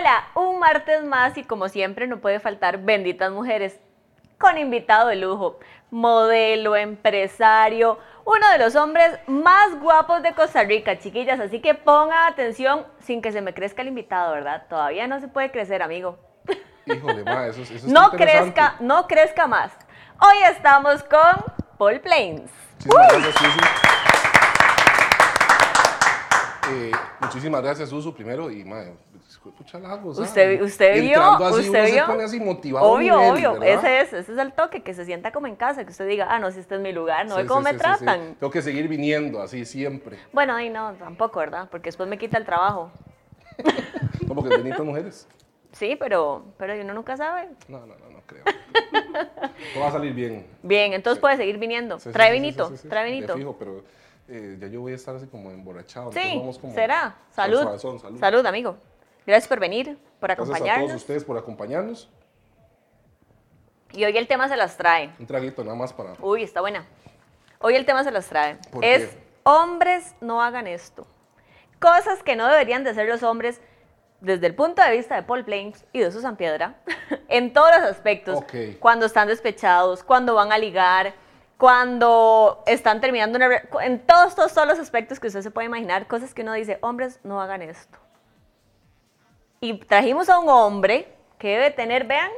Hola, un martes más y como siempre no puede faltar benditas mujeres con invitado de lujo, modelo, empresario, uno de los hombres más guapos de Costa Rica, chiquillas, así que pongan atención sin que se me crezca el invitado, ¿verdad? Todavía no se puede crecer, amigo. Híjole, ma, eso, eso No crezca, no crezca más. Hoy estamos con Paul Plains. Muchísimas gracias, Susu. Eh, muchísimas gracias, Susu, primero. Y, madre, escucha la cosa. Usted, usted vio, así, usted vio. se pone así motivado. Obvio, nivel, obvio, ¿verdad? ese es, ese es el toque, que se sienta como en casa, que usted diga, ah, no, si este es mi lugar, no Sí, ve cómo sí, me sí, tratan. Tengo que seguir viniendo así siempre. Bueno, ahí no, tampoco, ¿verdad? Porque después me quita el trabajo. No, porque bonitas mujeres. Sí, pero, pero uno nunca sabe. No, no, no, no creo. Todo va a salir bien. Bien, entonces puede seguir viniendo. Trae vinito, trae vinito. fijo, pero eh, ya yo voy a estar así como emborrachado. Sí, entonces vamos como será. Salud. suavezón, salud. salud. amigo. Gracias por venir, por Gracias a todos acompañarnos. ustedes por acompañarnos. Y hoy el tema se las trae. Un traguito nada más para... Uy, está buena. Hoy el tema se las trae. ¿Por es qué? hombres no hagan esto. Cosas que no deberían de hacer los hombres desde el punto de vista de Paul Plains y de Susan Piedra, en todos los aspectos. Ok. Cuando están despechados, cuando van a ligar, cuando están terminando una... En todos, todos, todos los aspectos que usted se puede imaginar, cosas que uno dice, hombres no hagan esto. Y trajimos a un hombre que debe tener, vean,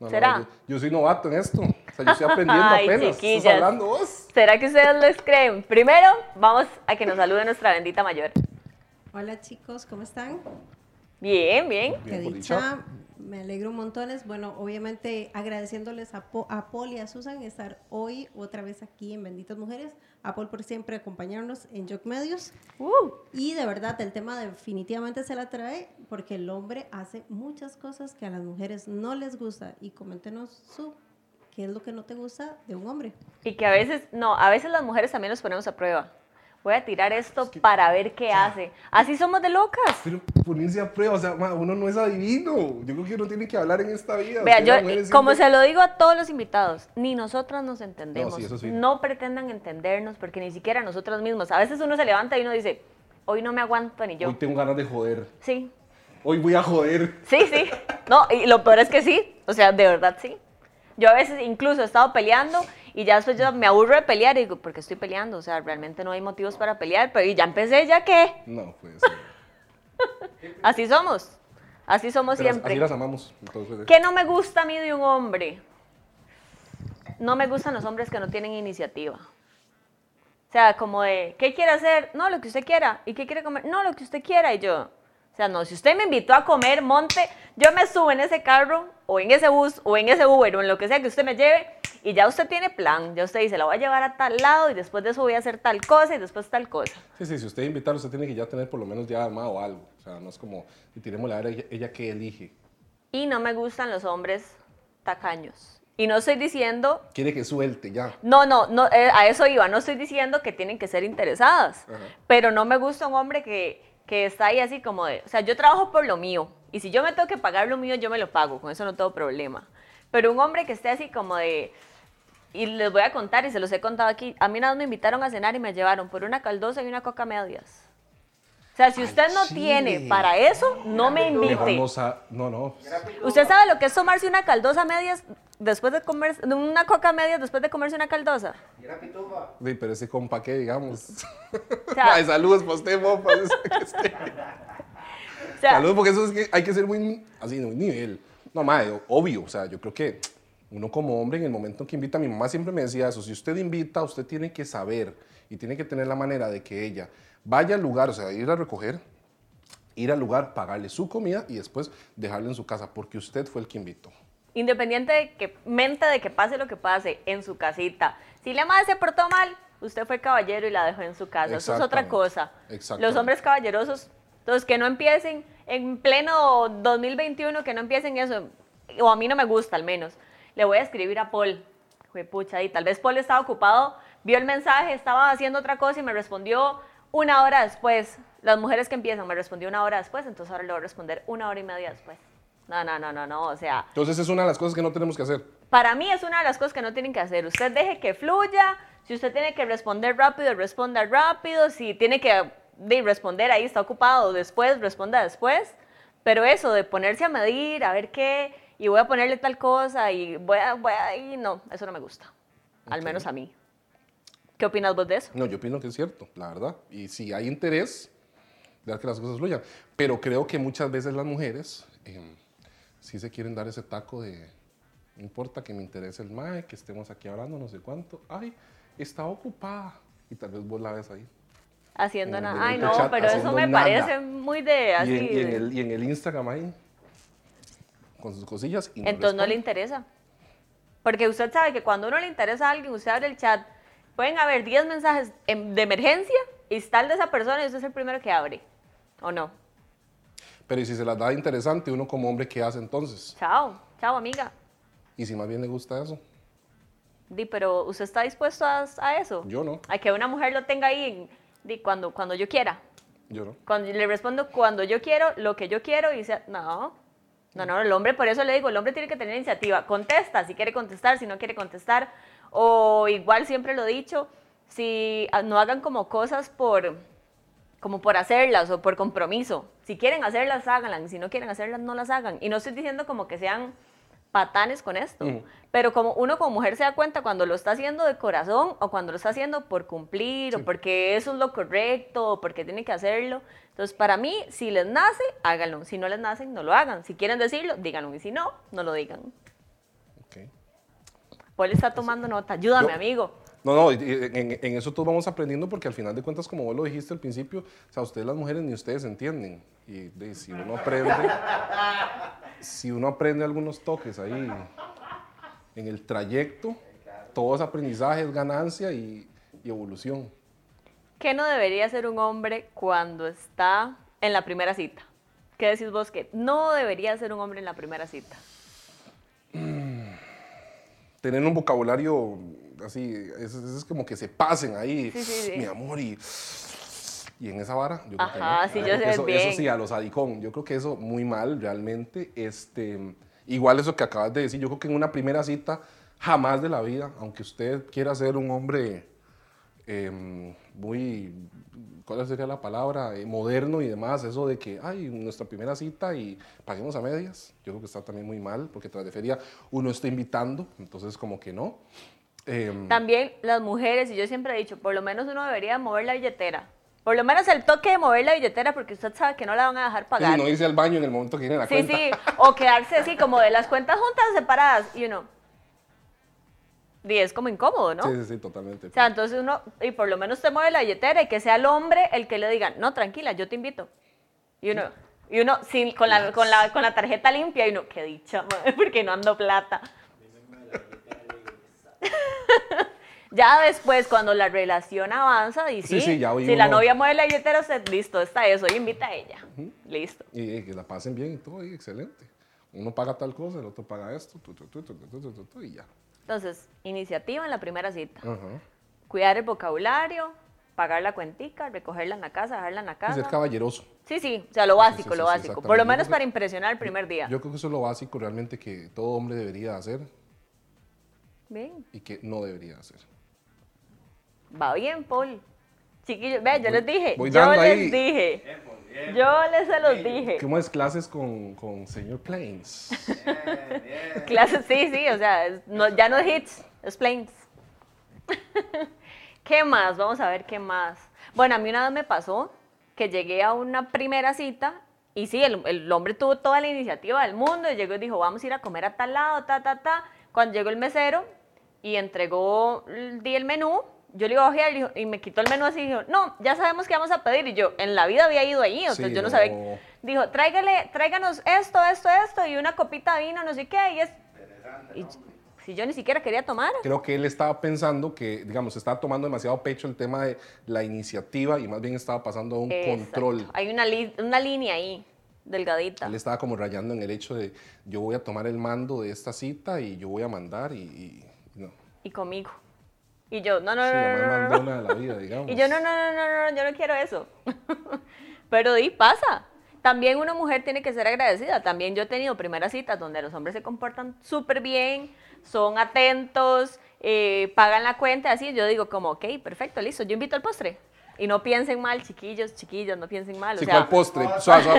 No, no, ¿Será? yo, yo soy novato en esto. O sea, yo estoy aprendiendo Ay, apenas. chiquillas. ¿Estás hablando vos? ¿Será que ustedes les creen? Primero, vamos a que nos salude nuestra bendita mayor. Hola chicos, ¿cómo están? Bien, bien. Bien, Qué dicha. Me alegro un montones. Bueno, obviamente agradeciéndoles a, Po- a Paul y a Susan estar hoy otra vez aquí en Benditas Mujeres. A Paul por siempre acompañarnos en Jock Medios. Uh, Y de verdad, el tema definitivamente se la trae porque el hombre hace muchas cosas que a las mujeres no les gusta. Y coméntenos su, ¿qué es lo que no te gusta de un hombre? y que a veces, no, a veces las mujeres también nos ponemos a prueba. Voy a tirar esto para ver qué hace. Así somos de locas. Pero ponerse a prueba, o sea, ma, uno no es adivino. Yo creo que uno tiene que hablar en esta vida. Vea, yo, mujeres, como siempre- se lo digo a todos los invitados, ni nosotras nos entendemos. No, sí, eso sí. No pretendan entendernos porque ni siquiera nosotras mismos. A veces uno se levanta y uno dice, hoy no me aguanto ni yo. Hoy tengo ganas de joder. Sí, Hoy voy a joder. Sí, sí. No, y lo peor es que sí. O sea, de verdad sí. Yo a veces incluso he estado peleando y ya después yo me aburro de pelear y digo, ¿por qué estoy peleando? O sea, realmente no hay motivos para pelear, pero y ya empecé, ¿ya qué? No, pues. eh, Así somos. Así somos pero siempre. Así las amamos. Entonces, eh. ¿Qué no me gusta a mí de un hombre? No me gustan los hombres que no tienen iniciativa. O sea, como de, ¿qué quiere hacer? No, lo que usted quiera. ¿Y qué quiere comer? No, lo que usted quiera. Y yo, o sea, no, si usted me invitó a comer, monte, yo me subo en ese carro, o en ese bus, o en ese Uber, o en lo que sea que usted me lleve, y ya usted tiene plan. Ya usted dice, la voy a llevar a tal lado, y después de eso voy a hacer tal cosa, y después tal cosa. Sí, sí, si usted invita, usted tiene que ya tener por lo menos ya armado algo. O sea, no es como, y tiremos la ella, ella que elige. Y no me gustan los hombres tacaños. Y no estoy diciendo Quiere que suelte ya. No, no, no, eh, a eso iba. No estoy diciendo que tienen que ser interesadas, Ajá. pero no me gusta un hombre que, que está ahí así como de, o sea, yo trabajo por lo mío y si yo me tengo que pagar lo mío, yo me lo pago, con eso no tengo problema. Pero un hombre que esté así como de, y les voy a contar y se los he contado aquí, a mí nada más me invitaron a cenar y me llevaron por una caldosa y una coca medias. O sea, si Ay, usted no chile. tiene para eso, no me invite. no, no, no. ¿Usted sabe lo que es tomarse una caldosa medias después de comer, una coca medias después de comerse una caldosa? Sí, pero ese compa que, digamos. O sea, Ay, saludos para usted, mopa. O sea, Saludos, porque eso es que hay que ser muy, así, muy nivel. No, madre, obvio, o sea, yo creo que uno como hombre, en el momento en que invita, mi mamá siempre me decía eso, si usted invita, usted tiene que saber y tiene que tener la manera de que ella vaya al lugar, o sea, ir a recoger, ir al lugar, pagarle su comida y después dejarle en su casa, porque usted fue el que invitó. Independiente de que, mente de que pase lo que pase en su casita. Si la madre se portó mal, usted fue caballero y la dejó en su casa. Eso es otra cosa. Los hombres caballerosos, entonces que no empiecen en pleno 2021, que no empiecen eso. O a mí no me gusta al menos. Le voy a escribir a Paul. Fue pucha, y tal vez Paul estaba ocupado, vio el mensaje, estaba haciendo otra cosa y me respondió una hora después. Las mujeres que empiezan me respondió una hora después, entonces ahora le voy a responder una hora y media después. No, no, no, no, no, o sea, Entonces es una de las cosas que no tenemos que hacer. para mí es una de las cosas que no tienen que hacer. Usted deje que fluya. Si usted tiene que responder rápido, responda rápido. Si tiene que de, responder ahí, está ocupado, después, responda después. Pero eso de ponerse a medir, a ver qué, y voy a ponerle tal cosa, y voy a, voy a, y no, eso no me gusta. Al Ok. menos a mí. ¿Qué opinas vos de eso? No, yo opino que es cierto, la verdad. Y si hay interés, dejar que las cosas fluyan. Pero creo que muchas veces las mujeres eh, sí se quieren dar ese taco de, no importa que me interese el mae, que estemos aquí hablando, no sé cuánto. Ay, está ocupada. Y tal vez vos la ves ahí. Haciendo nada. Ay, no, chat, pero eso me nada. parece muy de así. y, en, y en de- el, y en el Instagram ahí, con sus cosillas. Y no Entonces no le responde. interesa. Porque usted sabe que cuando uno le interesa a alguien, usted abre el chat, pueden haber 10 mensajes de emergencia y está el de esa persona y usted es el primero que abre. ¿O no? Pero y si se las da interesante, uno como hombre, ¿qué hace entonces? Chao, chao amiga. Y si más bien le gusta eso, Di, pero usted está dispuesto a, a eso. yo no, A que una mujer lo tenga ahí di, cuando, cuando yo quiera. yo no. Cuando le respondo cuando yo quiero, lo que yo quiero y dice, no, no, no, el hombre, por eso le digo, el hombre tiene que tener iniciativa. Contesta si quiere contestar, si no quiere contestar. O igual siempre lo he dicho, si no hagan como cosas por, como por hacerlas o por compromiso. Si quieren hacerlas, háganlas. Si no quieren hacerlas, no las hagan. Y no estoy diciendo como que sean patanes con esto. Pero como uno como mujer se da cuenta cuando lo está haciendo de corazón o cuando lo está haciendo por cumplir o porque eso es lo correcto o porque tiene que hacerlo. Entonces, para mí, si les nace, háganlo. Si no les nace, no lo hagan. Si quieren decirlo, díganlo. Y si no, no lo digan. Paul está tomando nota. Ayúdame, Yo- amigo. No, no, en, en eso todos vamos aprendiendo porque al final de cuentas, como vos lo dijiste al principio, o sea, ustedes las mujeres ni ustedes entienden. Y de, si uno aprende, si uno aprende algunos toques ahí en el trayecto, todo es aprendizaje, es ganancia y, y evolución. ¿Qué no debería hacer un hombre cuando está en la primera cita? ¿Qué decís vos que no debería hacer un hombre en la primera cita? Tener un vocabulario así, es, es como que se pasen ahí, Sí, sí, sí. mi amor, y, y en esa vara. Yo creo que no. sí, yo creo que eso, bien. eso sí, a los adicón, yo creo que eso muy mal realmente. Este, igual eso que acabas de decir, yo creo que en una primera cita, jamás de la vida, aunque usted quiera ser un hombre em, muy, ¿cuál sería la palabra? Eh, moderno y demás, eso de que, ay, nuestra primera cita y paguemos a medias, yo creo que está también muy mal, porque tras de feria uno está invitando, entonces como que no. Em, También las mujeres, y yo siempre he dicho, por lo menos uno debería mover la billetera. Por lo menos el toque de mover la billetera porque usted sabe que no la van a dejar y pagar. no irse al baño en el momento que viene la Sí, cuenta. sí, o quedarse así como de las cuentas juntas separadas y uno y es como incómodo, ¿no? Sí, sí, sí, totalmente. O sea, entonces uno, y por lo menos te mueve la billetera y que sea el hombre el que le diga, no, tranquila, yo te invito. Y uno, y uno sin, con, la, con, la, con la tarjeta limpia y uno, qué dicha, madre, porque no ando plata. ya después, cuando la relación avanza, y sí, si la novia mueve la billetera, usted, listo, está eso, y invita a ella. Listo. Y, que la pasen bien y todo, y excelente. Uno paga tal cosa, el otro paga esto, tu, tu, tu, y ya. Entonces, iniciativa en la primera cita. Ajá. Cuidar el vocabulario, pagar la cuentica, recogerla en la casa, dejarla en la Y casa. ser caballeroso. Sí, sí, o sea, lo básico, sí, sí, lo básico. Por lo menos para impresionar el primer día. Yo creo que eso es lo básico realmente que todo hombre debería hacer Bien, y que no debería hacer. va bien, Paul. Chiquillos, ve, yo les dije, voy yo dando les ahí. dije, yo les se los dije. ¿Cómo es clases con, con señor Plains? Clases, sí, sí, o sea, es- no- ya no es hits, es planes. ¿Qué más? Vamos a ver qué más. Bueno, a mí una vez me pasó que llegué a una primera cita y sí, el, el hombre tuvo toda la iniciativa del mundo y llegó y dijo, vamos a ir a comer a tal lado, ta, ta, ta. Cuando llegó el mesero y entregó, el- di el menú, yo le iba a ojear y, me quitó el menú así y dijo, no, ya sabemos qué vamos a pedir. Y yo, en la vida había ido ahí, sea, Sí, yo no, sabía. Dijo, tráigale, tráiganos esto, esto, esto y una copita de vino, no sé qué. Y es. y si yo ni siquiera quería tomar. Creo que él estaba pensando que, digamos, estaba tomando demasiado pecho el tema de la iniciativa y más bien estaba pasando a un Exacto. control. Hay una, li- una línea ahí, delgadita. Él estaba como rayando en el hecho de yo voy a tomar el mando de esta cita y yo voy a mandar y- y no. Y conmigo. Y yo, no, no, Sí, no, la no, no, de la vida, digamos. Y yo, no, no, no, no, no, yo no quiero eso. Pero di, pasa. También una mujer tiene que ser agradecida. También yo he tenido primeras citas donde los hombres se comportan súper bien, son atentos, eh, pagan la cuenta, así. Yo digo como, ok, perfecto, listo, yo invito al postre. y no piensen mal, chiquillos, chiquillos, no piensen mal. O Sí, sea, ¿cuál postre?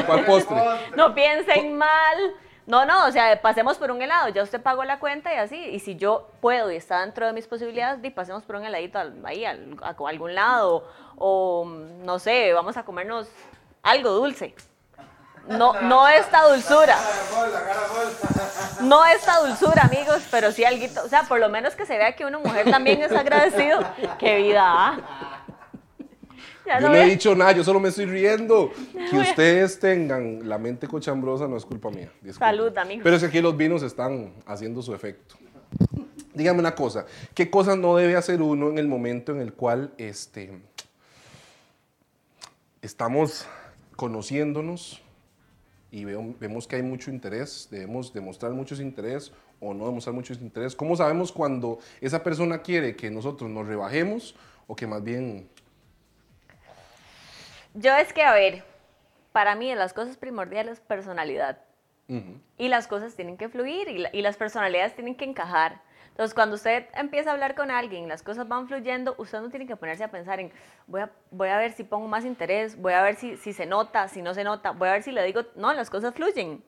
¿cuál postre? no piensen mal. No, no, o sea, pasemos por un helado, ya usted pagó la cuenta y así, y si yo puedo y está dentro de mis posibilidades, di, pasemos por un heladito ahí a algún lado, o no sé, vamos a comernos algo dulce. No, no esta dulzura. No esta dulzura, amigos, pero sí algo, o sea, por lo menos que se vea que una mujer también es agradecido. ¡Qué vida! ah! Ya Yo no no he dicho nada, yo solo me estoy riendo. Que ustedes tengan la mente cochambrosa no es culpa mía. disculpen. Salud, amigos. Pero es que aquí los vinos están haciendo su efecto. Dígame una cosa, ¿qué cosas no debe hacer uno en el momento en el cual este, estamos conociéndonos y veo- vemos que hay mucho interés, debemos demostrar mucho interés o no demostrar mucho interés? ¿Cómo sabemos cuando esa persona quiere que nosotros nos rebajemos o que más bien Yo es que, a ver, para mí de las cosas primordiales personalidad. Ujú. Y las cosas tienen que fluir y, la- y las personalidades tienen que encajar. Entonces, cuando usted empieza a hablar con alguien, las cosas van fluyendo, usted no tiene que ponerse a pensar en, voy a, voy a ver si pongo más interés, voy a ver si, si se nota, si no se nota, voy a ver si le digo, no, las cosas fluyen.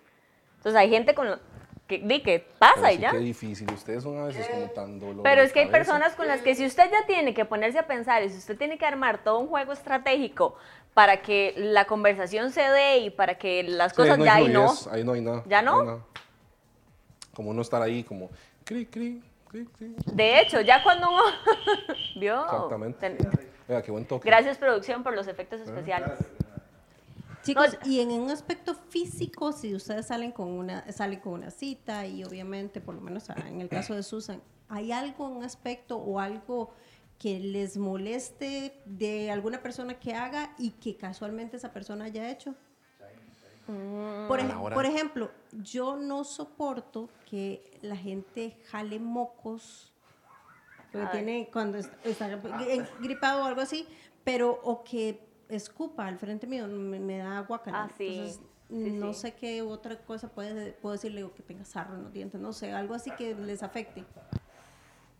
Entonces, hay gente con lo- que, di, que pasa Pero y sí, ya. Qué difícil, ustedes son a veces como tan dolorosos. Pero es que hay personas con las que si usted ya tiene que ponerse a pensar y si usted tiene que armar todo un juego estratégico para que la conversación se dé y para que las cosas ya ahí no. Ahí no hay nada. ¿Ya no? hay nada. Como no estar ahí, como cri, cri, cri, cri. De hecho, ya cuando uno... ¿Vio? Exactamente. Ten- Oiga, qué buen toque. Gracias producción por los efectos especiales. Chicos, No, y en un aspecto físico, si ustedes salen con una salen con una cita y obviamente, por lo menos en el caso de Susan, ¿hay algo, un aspecto o algo que les moleste de alguna persona que haga y que casualmente esa persona haya hecho? Por, A ej- por ejemplo, yo no soporto que la gente jale mocos porque tiene cuando es- está gri- gripado o algo así, pero o que escupa al frente mío me, me da guacala. Ah, sí. Entonces, Sí, no sí. sé qué otra cosa puede, puedo decirle o que tenga sarro en los dientes, no sé, algo así que les afecte.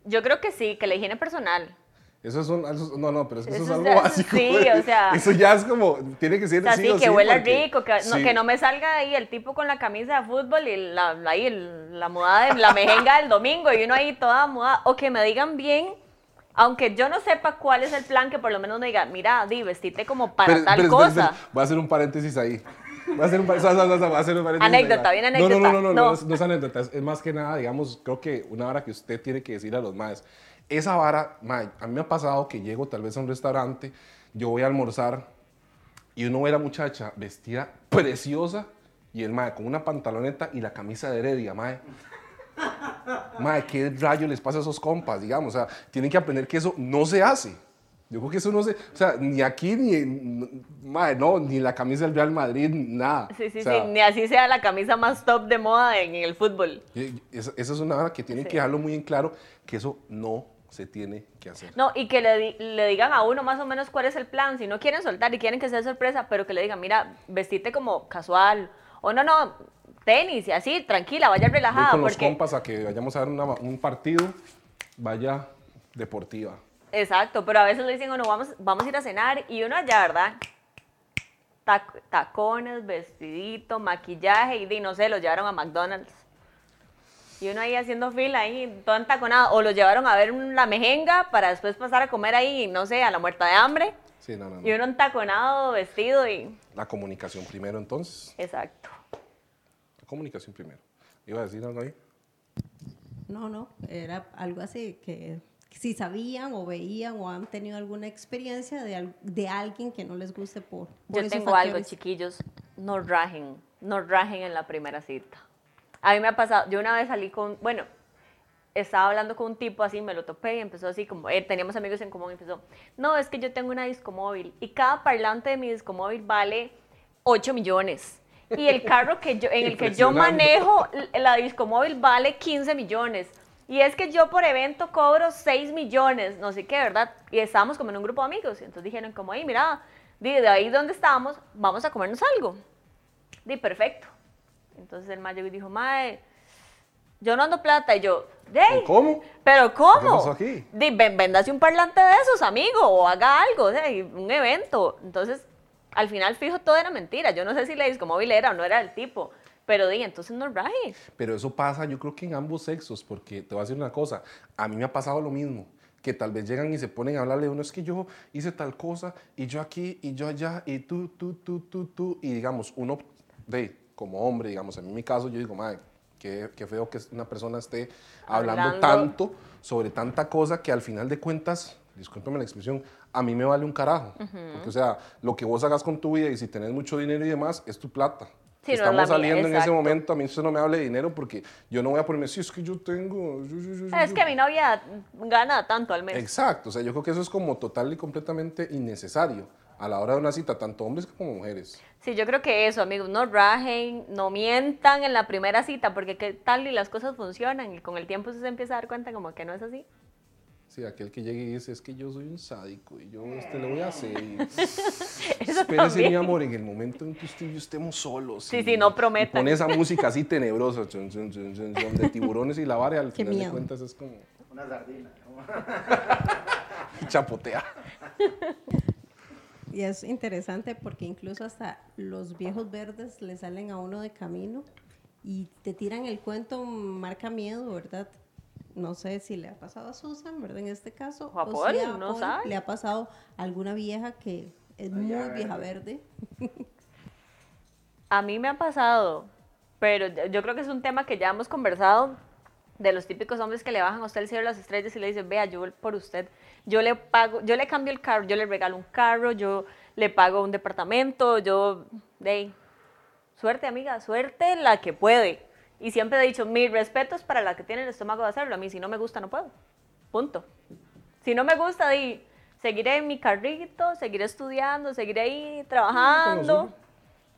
Yo creo que sí, que la higiene personal. Eso es un, eso- no, no, pero es que eso, Eso es algo básico. sí, o sea- Eso ya es como, tiene que ser O sea, sí que sí, huela porque- rico, que no, sí. que no me salga ahí el tipo con la camisa de fútbol y la, la- ahí la mudada, de, la mejenga del domingo y uno ahí toda mudada. O que me digan bien, aunque yo no sepa cuál es el plan, que por lo menos me digan, mira, di, vestite como para Pero- tal pero- cosa. pero- Voy a hacer un paréntesis ahí. Voy a hacer un, paréntesis. Anécdota, bien No, no, no, anécdota. no, no, No. no, no es anécdota. Es, más que nada, digamos, creo que una vara que usted tiene que decir a los maes. Esa vara, mae, a mí me ha pasado que llego tal vez a un restaurante, yo voy a almorzar y uno ve a la muchacha vestida preciosa y el mae con una pantaloneta y la camisa de Heredia, mae. Mae, ¿qué rayo les pasa a esos compas, digamos? O sea, tienen que aprender que eso no se hace. Yo creo que eso no se... O sea, ni aquí, ni... Mae, no, ni la camisa del Real Madrid, nada. Sí, sí, O sea, sí, ni así sea la camisa más top de moda en el fútbol. Esa, esa es una hora que tienen Sí. que dejarlo muy en claro, que eso no se tiene que hacer. No, y que le, le digan a uno más o menos cuál es el plan. Si no quieren soltar y quieren que sea sorpresa, pero que le digan, mira, vestite como casual. O no, no, tenis y así, tranquila, vaya Voy relajada. con los compas a que vayamos a ver una- un partido, vaya deportiva. Exacto, pero a veces le dicen, bueno, vamos, vamos a ir a cenar y uno allá, ¿verdad? Tac- tacones, vestidito, maquillaje y no sé, lo llevaron a McDonald's. Y uno ahí haciendo fila, ahí todo entaconado. O lo llevaron a ver la mejenga para después pasar a comer ahí, no sé, a la muerta de hambre. Sí, no, no, no. Y uno entaconado, vestido y... La comunicación primero, entonces. Exacto. La comunicación primero. ¿Iba a decir algo ahí? No, no, era algo así que si sabían o veían o han tenido alguna experiencia de, de alguien que no les guste por, por Yo esos tengo algo, chiquillos. No rajen, no rajen en la primera cita. A mí me ha pasado, yo una vez salí con, bueno, estaba hablando con un tipo así, me lo topé y empezó así como, eh, teníamos amigos en común y empezó, no, es que yo tengo una discomóvil y cada parlante de mi discomóvil vale 8 millones. Y el carro que yo, en el que yo manejo, la discomóvil vale 15 millones. Y es que yo por evento cobro 6 millones, no sé qué, ¿verdad? Y estábamos como en un grupo de amigos. Y entonces dijeron como, hey, mira, de ahí donde estábamos, vamos a comernos algo. Di, perfecto. Entonces el mayo dijo, mae, yo no ando plata. Y yo, "Dey, ¿Cómo? ¿Pero cómo? ¿Qué pasó aquí? Véndase un parlante de esos, amigo, o haga algo, o sea, y un evento. Entonces, al final, fijo, todo era mentira. Yo no sé si la discomóvil era o no era el tipo. Pero di, entonces no raje. Pero eso pasa, yo creo que en ambos sexos, porque te voy a decir una cosa, a mí me ha pasado lo mismo, que tal vez llegan y se ponen a hablarle de uno, es que yo hice tal cosa, y yo aquí, y yo allá, y tú, tú, tú, tú, tú, y digamos, uno, de, como hombre, digamos, en mi caso, yo digo, madre, qué, qué feo que una persona esté hablando, Hablando. tanto sobre tanta cosa que al final de cuentas, discúlpeme la expresión, a mí me vale un carajo. Porque, o sea, lo que vos hagas con tu vida y si tenés mucho dinero y demás, es tu plata. Sí, no Estamos la mía, saliendo en ese momento, a mí usted no me hable de dinero porque yo no voy a ponerme, sí, es que yo tengo... yo, yo, yo, Es yo". que mi novia gana tanto al mes. Exacto, o sea, yo creo que eso es como total y completamente innecesario a la hora de una cita, tanto hombres como mujeres. Sí, yo creo que eso, amigos, no rajen, no mientan en la primera cita, porque qué tal y las cosas funcionan y con el tiempo se empieza a dar cuenta como que no es así. Sí, aquel que llegue y dice, es que yo soy un sádico y yo a usted le voy a hacer. y- Espérese, también. mi amor, en el momento en que usted y yo estemos solos. Sí, y- sí, no prometan. pone esa música así tenebrosa, chun, chun, chun, chun, chun, de tiburones y la vara, al Qué final de cuentas es como Una sardina. ¿no? chapotea. Y es interesante porque incluso hasta los viejos verdes le salen a uno de camino y te tiran el cuento marca miedo, ¿verdad? No sé si le ha pasado a Susan, ¿verdad? En este caso. O a si Paul, a no Paul sabe. Le ha pasado a alguna vieja que es muy vieja verde. A mí me ha pasado, pero yo- creo que es un tema que ya hemos conversado de los típicos hombres que le bajan a usted el cielo de las estrellas y le dicen, vea, yo por usted, yo le pago, yo le cambio el carro, yo le regalo un carro, yo le pago un departamento, yo, de ahí, suerte amiga, suerte la que puede. Y siempre he dicho, mis respetos para la que tiene el estómago de hacerlo, a mí si no me gusta no puedo, punto. Si no me gusta, di, seguiré en mi carrito, seguiré estudiando, seguiré ahí trabajando.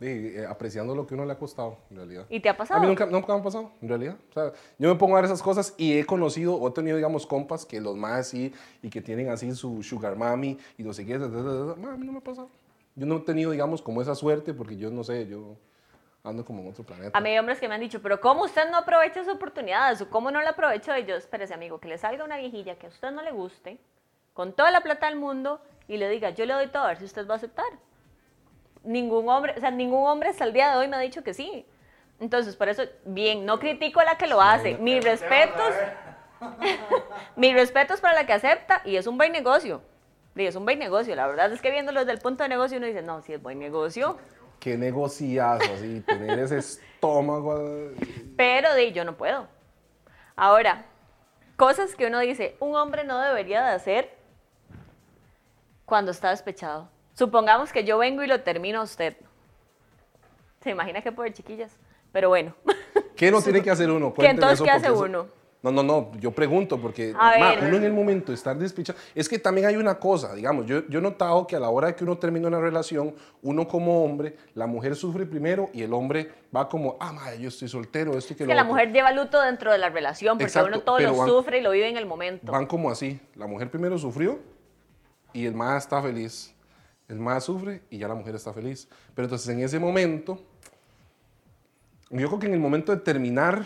Sí, eh, apreciando lo que uno le ha costado, en realidad. ¿Y te ha pasado? A mí nunca, nunca me ha pasado, en realidad. O sea, yo me pongo a ver esas cosas y he conocido, o he tenido, digamos, compas que los más así y que tienen así su sugar mami y no sé qué. da, da, da, A mí no me ha pasado. Yo no he tenido, digamos, como esa suerte porque yo no sé, yo ando como en otro planeta. A mí hay hombres que me han dicho, pero ¿cómo usted no aprovecha sus oportunidades? ¿O cómo no la aprovechó? Y yo, espérese, amigo, que le salga una viejilla que a usted no le guste, con toda la plata del mundo, y le diga, yo le doy todo, a ver si usted va a aceptar. Ningún hombre, o sea, ningún hombre hasta el día de hoy me ha dicho que sí. Entonces, por eso, bien, no critico a la que lo hace. Mis respetos, mis respetos para la que acepta, y es un buen negocio. Y es un buen negocio. La verdad es que viéndolo desde el punto de negocio, uno dice, no, si es buen negocio. Qué negociazo, así, tener ese estómago. Pero di, yo no puedo. Ahora, cosas que uno dice, un hombre no debería de hacer cuando está despechado. Supongamos que yo vengo y lo termino a usted. ¿Se imagina qué poder, chiquillas? Pero bueno. ¿Qué no tiene que hacer uno? ¿Qué entonces eso, qué hace eso- uno? No, no, no, yo pregunto porque ma, uno en el momento de estar despechado, es que también hay una cosa, digamos, yo, yo he notado que a la hora de que uno termina una relación, uno como hombre, la mujer sufre primero y el hombre va como, ah, madre, yo estoy soltero, esto y que Es lo que la otro". mujer lleva luto dentro de la relación porque Exacto, uno todo lo van- sufre y lo vive en el momento. Van como así, la mujer primero sufrió y el más está feliz. El más sufre y ya la mujer está feliz. Pero entonces en ese momento, yo creo que en el momento de terminar,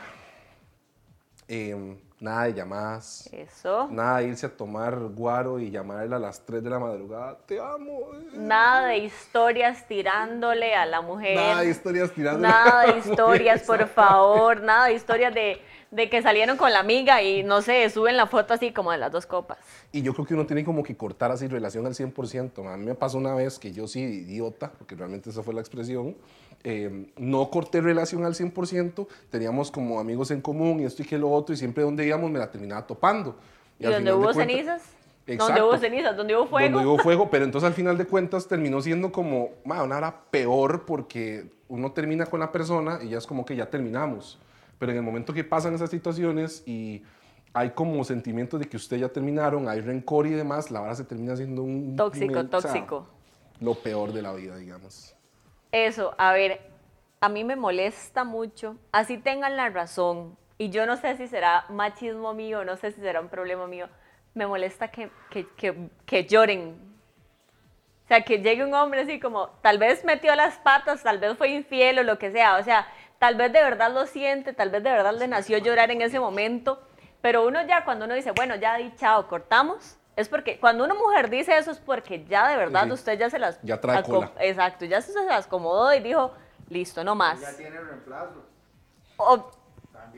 eh, nada de llamadas, Eso. nada de irse a tomar guaro y llamarle a las 3 de la madrugada, te amo. eh". Nada de historias tirándole a la mujer. Nada de historias tirando. Nada de historias, por favor. Nada de historias de, de que salieron con la amiga y no sé, suben la foto así como de las dos copas. Y yo creo que uno tiene como que cortar así relación al 100%. A mí me pasó una vez que yo sí, idiota, porque realmente esa fue la expresión, eh, no corté relación al 100%, teníamos como amigos en común y esto y que lo otro, y siempre donde íbamos me la terminaba topando. ¿Y al donde hubo cuentas- cenizas? ¿Dónde Exacto. hubo cenizas? ¿Dónde hubo fuego? Donde hubo fuego, pero entonces al final de cuentas terminó siendo como, ma, una hora peor porque uno termina con la persona y ya es como que ya terminamos. Pero en el momento que pasan esas situaciones y hay como sentimientos de que ustedes ya terminaron, hay rencor y demás, la hora se termina siendo un... Tóxico, un- o sea, tóxico. lo peor de la vida, digamos. Eso, a ver, a mí me molesta mucho, así tengan la razón, y yo no sé si será machismo mío, no sé si será un problema mío, me molesta que, que, que, que lloren. O sea, que llegue un hombre así como, tal vez metió las patas, tal vez fue infiel o lo que sea, o sea, tal vez de verdad lo siente, tal vez de verdad le nació llorar en ese momento, pero uno ya cuando uno dice, bueno, ya di chao, cortamos, es porque cuando una mujer dice eso es porque ya de verdad Sí, sí. usted ya se las... Ya trae cola. Exacto, ya se las acomodó y dijo, listo, no más. Ya tiene reemplazo. O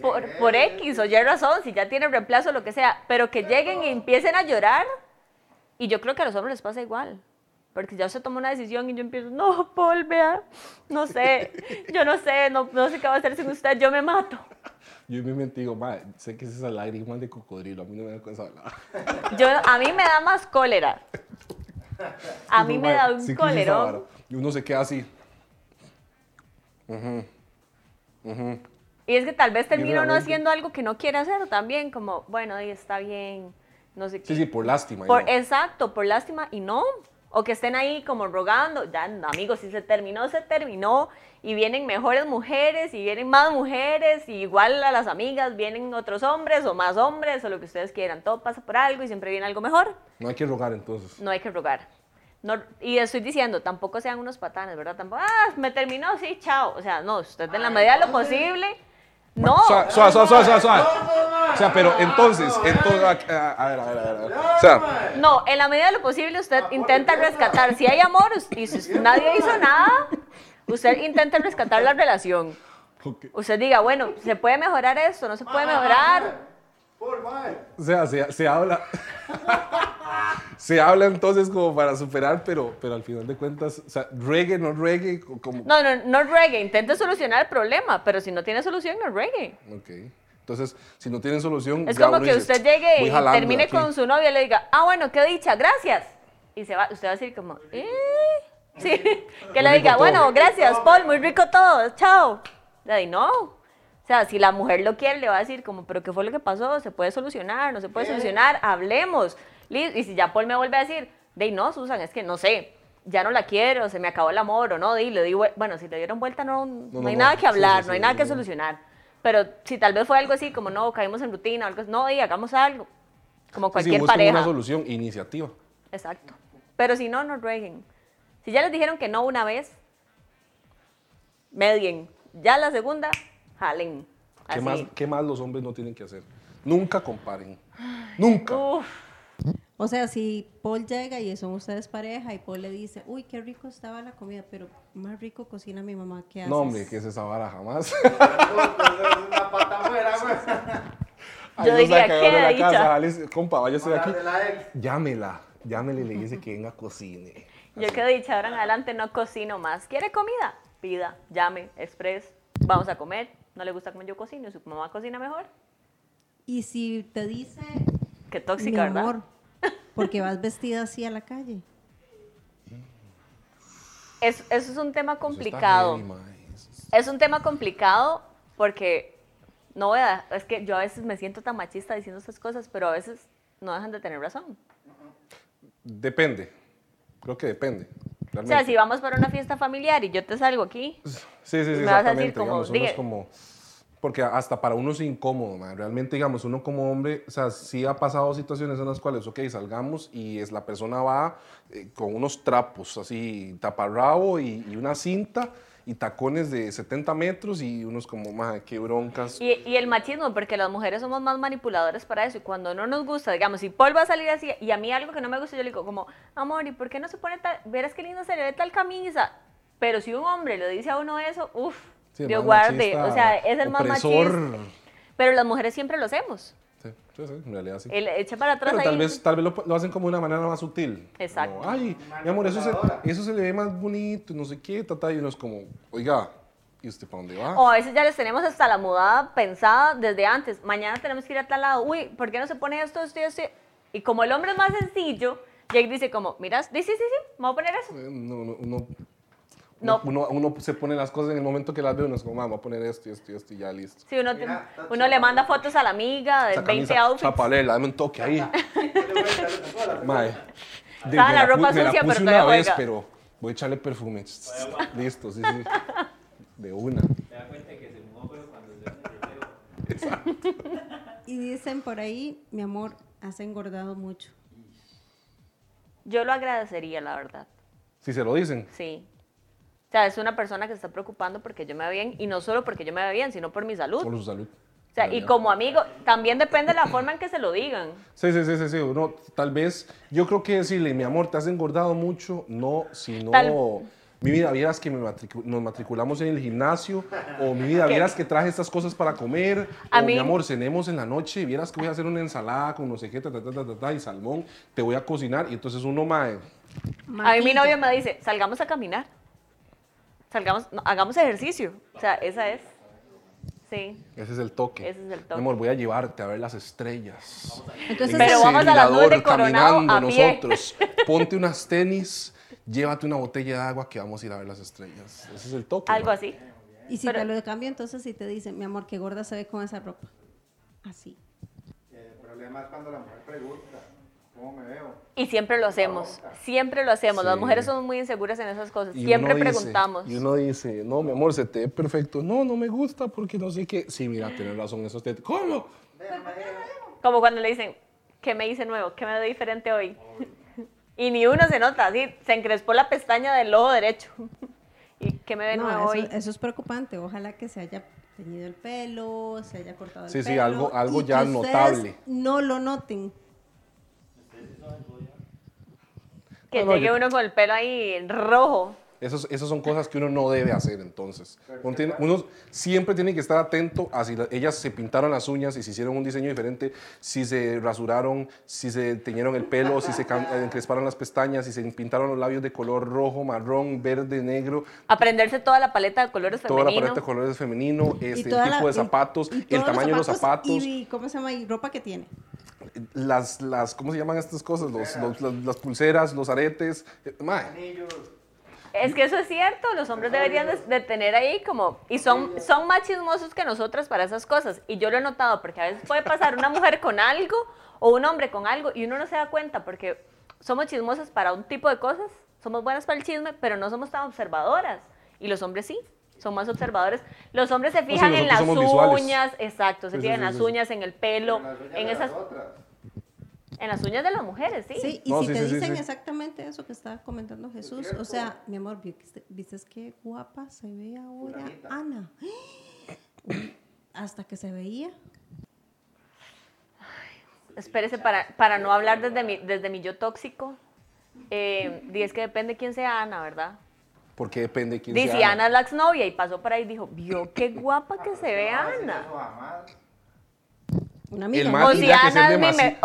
por, es, por. X o Y razón, si ya tiene reemplazo, lo que sea, pero que lleguen y empiecen a llorar, y yo creo que a los hombres les pasa igual. Porque ya usted toma una decisión y yo empiezo, no, Paul, vea, no sé, yo no sé, no, no sé qué va a hacer sin usted, yo me mato. Yo mi mente digo, "Mae, sé que es esa lágrima de cocodrilo, a mí no me da cosa hablar. Yo, a mí me da más cólera. A mí me da un Sí colerón. Y uno se queda así. Y es que tal vez termino no realmente- haciendo algo que no quiere hacer también, como, bueno, ahí está bien, no sé qué. Sí, sí, por lástima. Por, ¿no? Exacto, por lástima y no. O que estén ahí como rogando, ya amigos, si se terminó, se terminó. Y vienen mejores mujeres y vienen más mujeres. Y igual a las amigas vienen otros hombres o más hombres o lo que ustedes quieran. Todo pasa por algo y siempre viene algo mejor. No hay que rogar entonces. No hay que rogar. No, y estoy diciendo, tampoco sean unos patanes, ¿verdad? Tampoco, ah, me terminó, sí, chao. O sea, no, usted en la medida de lo posible, no. Suave, suave, suave, suave. O sea, pero entonces, entonces, a, ver, a ver, a ver. O sea, No, en la medida de lo posible usted intenta rescatar. Si hay amor y si nadie hizo nada, usted intenta rescatar la relación. Usted diga, bueno, ¿se puede mejorar esto? ¿No se puede mejorar? Por mae. O sea, se, se habla. se habla entonces como para superar, pero, pero al final de cuentas, o sea, reggae, no reggae, co- como. No, no, no reggae. Intente solucionar el problema, pero si no tiene solución, no reggae. Ok. Entonces, si no tienen solución. Es ya como uno que dice, usted llegue "Voy y termine aquí". con su novia y le diga, ah, bueno, qué dicha, gracias. Y se va, usted va a decir como, ¿eh? Sí, que le diga, bueno, gracias, Paul, muy rico todo, chao. Le digo, no. O sea, si la mujer lo quiere, le va a decir como, pero ¿qué fue lo que pasó? ¿Se puede solucionar? ¿No se puede solucionar? Hablemos. Y si ya Paul me vuelve a decir, de no, Susan, es que no sé, ya no la quiero, se me acabó el amor o no, di, le digo, bueno, si le dieron vuelta no, no, no, hay nada que hablar, sí, no hay sí, nada que solucionar. Pero si tal vez fue algo así, como no, caímos en rutina o algo así, no, di, hagamos algo. Como cualquier busquen pareja. una solución, iniciativa. Exacto. Pero si no, no rueguen. Si ya les dijeron que no una vez, medien. Ya la segunda, jalen. ¿Qué Así. más, ¿Qué más los hombres no tienen que hacer? Nunca comparen. Nunca. Uf, O sea, si Paul llega y son ustedes pareja y Paul le dice, uy, qué rico estaba la comida, pero más rico cocina mi mamá, ¿qué haces? No, hombre, ¿qué es esa vara jamás? Es una pata afuera, mae. Ahí Yo diría, qué de la dicha. casa, jale, compa, váyase de aquí. De. Llámela, llámele y le dice que venga a cocine. yo que he dicho, ahora en adelante no cocino más. ¿Quiere comida? Pida, llame, express. Vamos a comer. ¿No le gusta comer yo cocino? ¿Su mamá cocina mejor? Y si te dice, Qué mi tóxica, ¿verdad? amor, porque vas vestida así a la calle. Es- eso es un tema complicado. Es un tema complicado porque no voy a, es que yo a veces me siento tan machista diciendo estas cosas, pero a veces no dejan de tener razón. Depende. Creo que depende. O sea, si vamos para una fiesta familiar y yo te salgo aquí, Sí, sí, sí, me vas a decir como, digamos, diga- como... Porque hasta para uno es incómodo, man. Realmente, digamos, uno como hombre, o sea, sí ha pasado situaciones en las cuales, ok, salgamos y es, la persona va eh, con unos trapos así, taparrabo y, y una cinta y tacones de 70 metros y unos como, más qué broncas. y, y el machismo, porque las mujeres somos más manipuladores para eso, y cuando no nos gusta, digamos, si Paul va a salir así, y a mí algo que no me gusta, yo le digo como, amor, ¿y por qué no se pone tal, verás qué linda se le ve tal camisa? Pero si un hombre le dice a uno eso, uff, Sí, Dios más guarde, o sea, es el más opresor. machista. Pero las mujeres siempre lo hacemos. Sí, sí, sí, en realidad sí. El echa para atrás Pero ahí. tal vez, tal vez lo, lo hacen como de una manera más sutil. Exacto. Como, Ay, mi amor, eso se, eso se le ve más bonito, no sé qué, tata, y uno es como, oiga, ¿y usted para dónde va? O a veces ya les tenemos hasta la mudada pensada desde antes. Mañana tenemos que ir a tal lado. Uy, ¿por qué no se pone esto, esto y esto? Y como el hombre es más sencillo, Jake dice como, miras, sí, sí, sí, sí, me voy a poner eso. Eh, No, no, uno, No. uno, uno se pone las cosas en el momento que las ve, uno es como, "Ma, voy a poner esto y esto y esto y ya listo. Sí, uno, Mira, está uno le manda fotos a la amiga de Esa 20 camisa outfits. chapalela, dame un toque ahí. Mae. De- me la ropa me la sucia, puse pero una vez, pero voy a echarle perfume. Listo, sí, sí. De una. Y dicen por ahí, mi amor, has engordado mucho. Yo lo agradecería, la verdad. Si se lo dicen. Sí. O sea, es una persona que se está preocupando porque yo me vea bien y no solo porque yo me vea bien, sino por mi salud. Por su salud. O sea, y como amigo, también depende de la forma en que se lo digan. Sí, sí, sí, sí, sí. Uno, tal vez, yo creo que decirle, mi amor, te has engordado mucho, no, sino, Tal- mi vida, vieras que me matricu- nos matriculamos en el gimnasio, o mi vida, ¿Qué? vieras que traje estas cosas para comer, A o mí- mi amor, cenemos en la noche, vieras que voy a hacer una ensalada con no sé qué, ta, ta, ta, ta, ta, ta, y salmón, te voy a cocinar, y entonces uno, mae, A mí mi novio me dice, salgamos a caminar. Salgamos, no, hagamos ejercicio. O sea, esa es. Sí. ese es el toque. Ese es el Mi toque. amor, voy a llevarte a ver las estrellas. Entonces, En Pero vamos a las nubes de Coronado caminando a pie. nosotros. Ponte unas tenis, llévate una botella de agua que vamos a ir a ver las estrellas. Ese es el toque. Algo así. y si pero- te lo cambio, entonces si te dicen, mi amor, qué gorda se ve con esa ropa. Así. El problema es cuando la mujer pregunta, ¿cómo me veo? Y siempre lo hacemos. Siempre lo hacemos. Las Sí. mujeres somos muy inseguras en esas cosas. Y Siempre dice- preguntamos. y uno dice, no, mi amor, se te ve perfecto. No, no me gusta porque no sé qué. Sí, mira, tienes razón, eso te... ¿Cómo? Como cuando le dicen, ¿qué me hice nuevo? ¿Qué me veo diferente hoy? y ni uno se nota, así, se encrespó la pestaña del ojo derecho. ¿Y qué me ve No, nuevo eso, hoy? eso es preocupante. Ojalá que se haya teñido el pelo, se haya cortado el Sí, sí, pelo. algo- algo y ya que notable. No lo noten. Que No, no, llegue yo- uno con el pelo ahí rojo. Esos, esas son cosas que uno no debe hacer, entonces. Uno, tiene- uno siempre tiene que estar atento a si la- ellas se pintaron las uñas y si hicieron un diseño diferente, si se rasuraron, si se teñieron el pelo, si se eh, encresparon las pestañas, si se pintaron los labios de color rojo, marrón, verde, negro, Aprenderse toda la paleta de colores toda la paleta de colores femenino, este, el tipo la- de zapatos, y el tamaño de los zapatos, Y, ¿cómo se llama? Y ropa que tiene. Las, las, ¿cómo se llaman estas cosas? Los- los- las, las pulseras, los aretes. eh, mae. Es que eso es cierto, los hombres deberían de, de tener ahí como, y son, son más chismosos que nosotras para esas cosas, y yo lo he notado, porque a veces puede pasar una mujer con algo, o un hombre con algo, y uno no se da cuenta, porque somos chismosas para un tipo de cosas, somos buenas para el chisme, pero no somos tan observadoras, y los hombres sí, son más observadores. Los hombres se fijan en las visuales. uñas, exacto, se Sí, fijan sí, en las sí, sí. uñas, en el pelo, En las uñas en de esas, las otras. En las uñas de las mujeres, sí. Sí, y No, si sí, te sí, dicen sí. exactamente eso que está comentando Jesús, o sea, mi amor, ¿viste, qué guapa se ve ahora Fulanita. Ana? Hasta que se veía. Espérese, para, para no hablar desde mi, desde mi yo tóxico, eh, es que depende quién sea Ana, ¿verdad? porque depende de quién Dice, sea. Ana es la exnovia y pasó por ahí y dijo, vio qué guapa que se ve hacen Ana. Una amiga. El ¿no? ma- O si, tendría que ser Ana es mi me-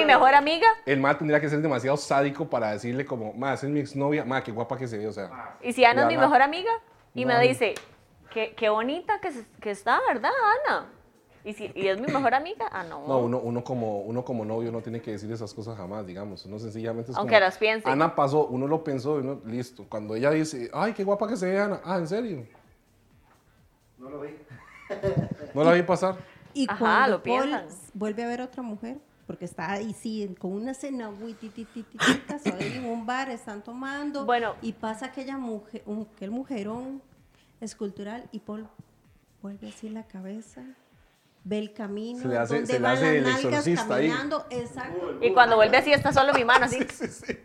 es mejor amiga El mal tendría que ser demasiado sádico para decirle como, ma, esa es mi exnovia, ma, qué guapa que se ve, o sea. y si Ana es mi Ana. mejor amiga y me dice, qué, qué bonita que, se- que está, ¿verdad, Ana? Y, si, y es mi mejor amiga, ah, no. No, uno, uno, como, uno como novio no tiene que decir esas cosas jamás, digamos. Uno sencillamente es Aunque como, las piense. Ana pasó, uno lo pensó y uno, listo. Cuando ella dice, ay, qué guapa que se ve Ana. Ah, ¿en serio? No lo vi. No la vi pasar. Y Ajá, cuando lo Paul piensan. vuelve a ver a otra mujer, porque está ahí, sí, con una cena, uy, ti, ti, ti, ti, tita, se ven en un bar, están tomando, Bueno. y pasa aquella mujer, un, aquel mujerón escultural, y Paul vuelve así la cabeza, ve el camino, Se le hace- dónde se le van hace las el nalgas exorcista ahí. caminando, exacto. Y cuando vuelve así está solo mi mano, así.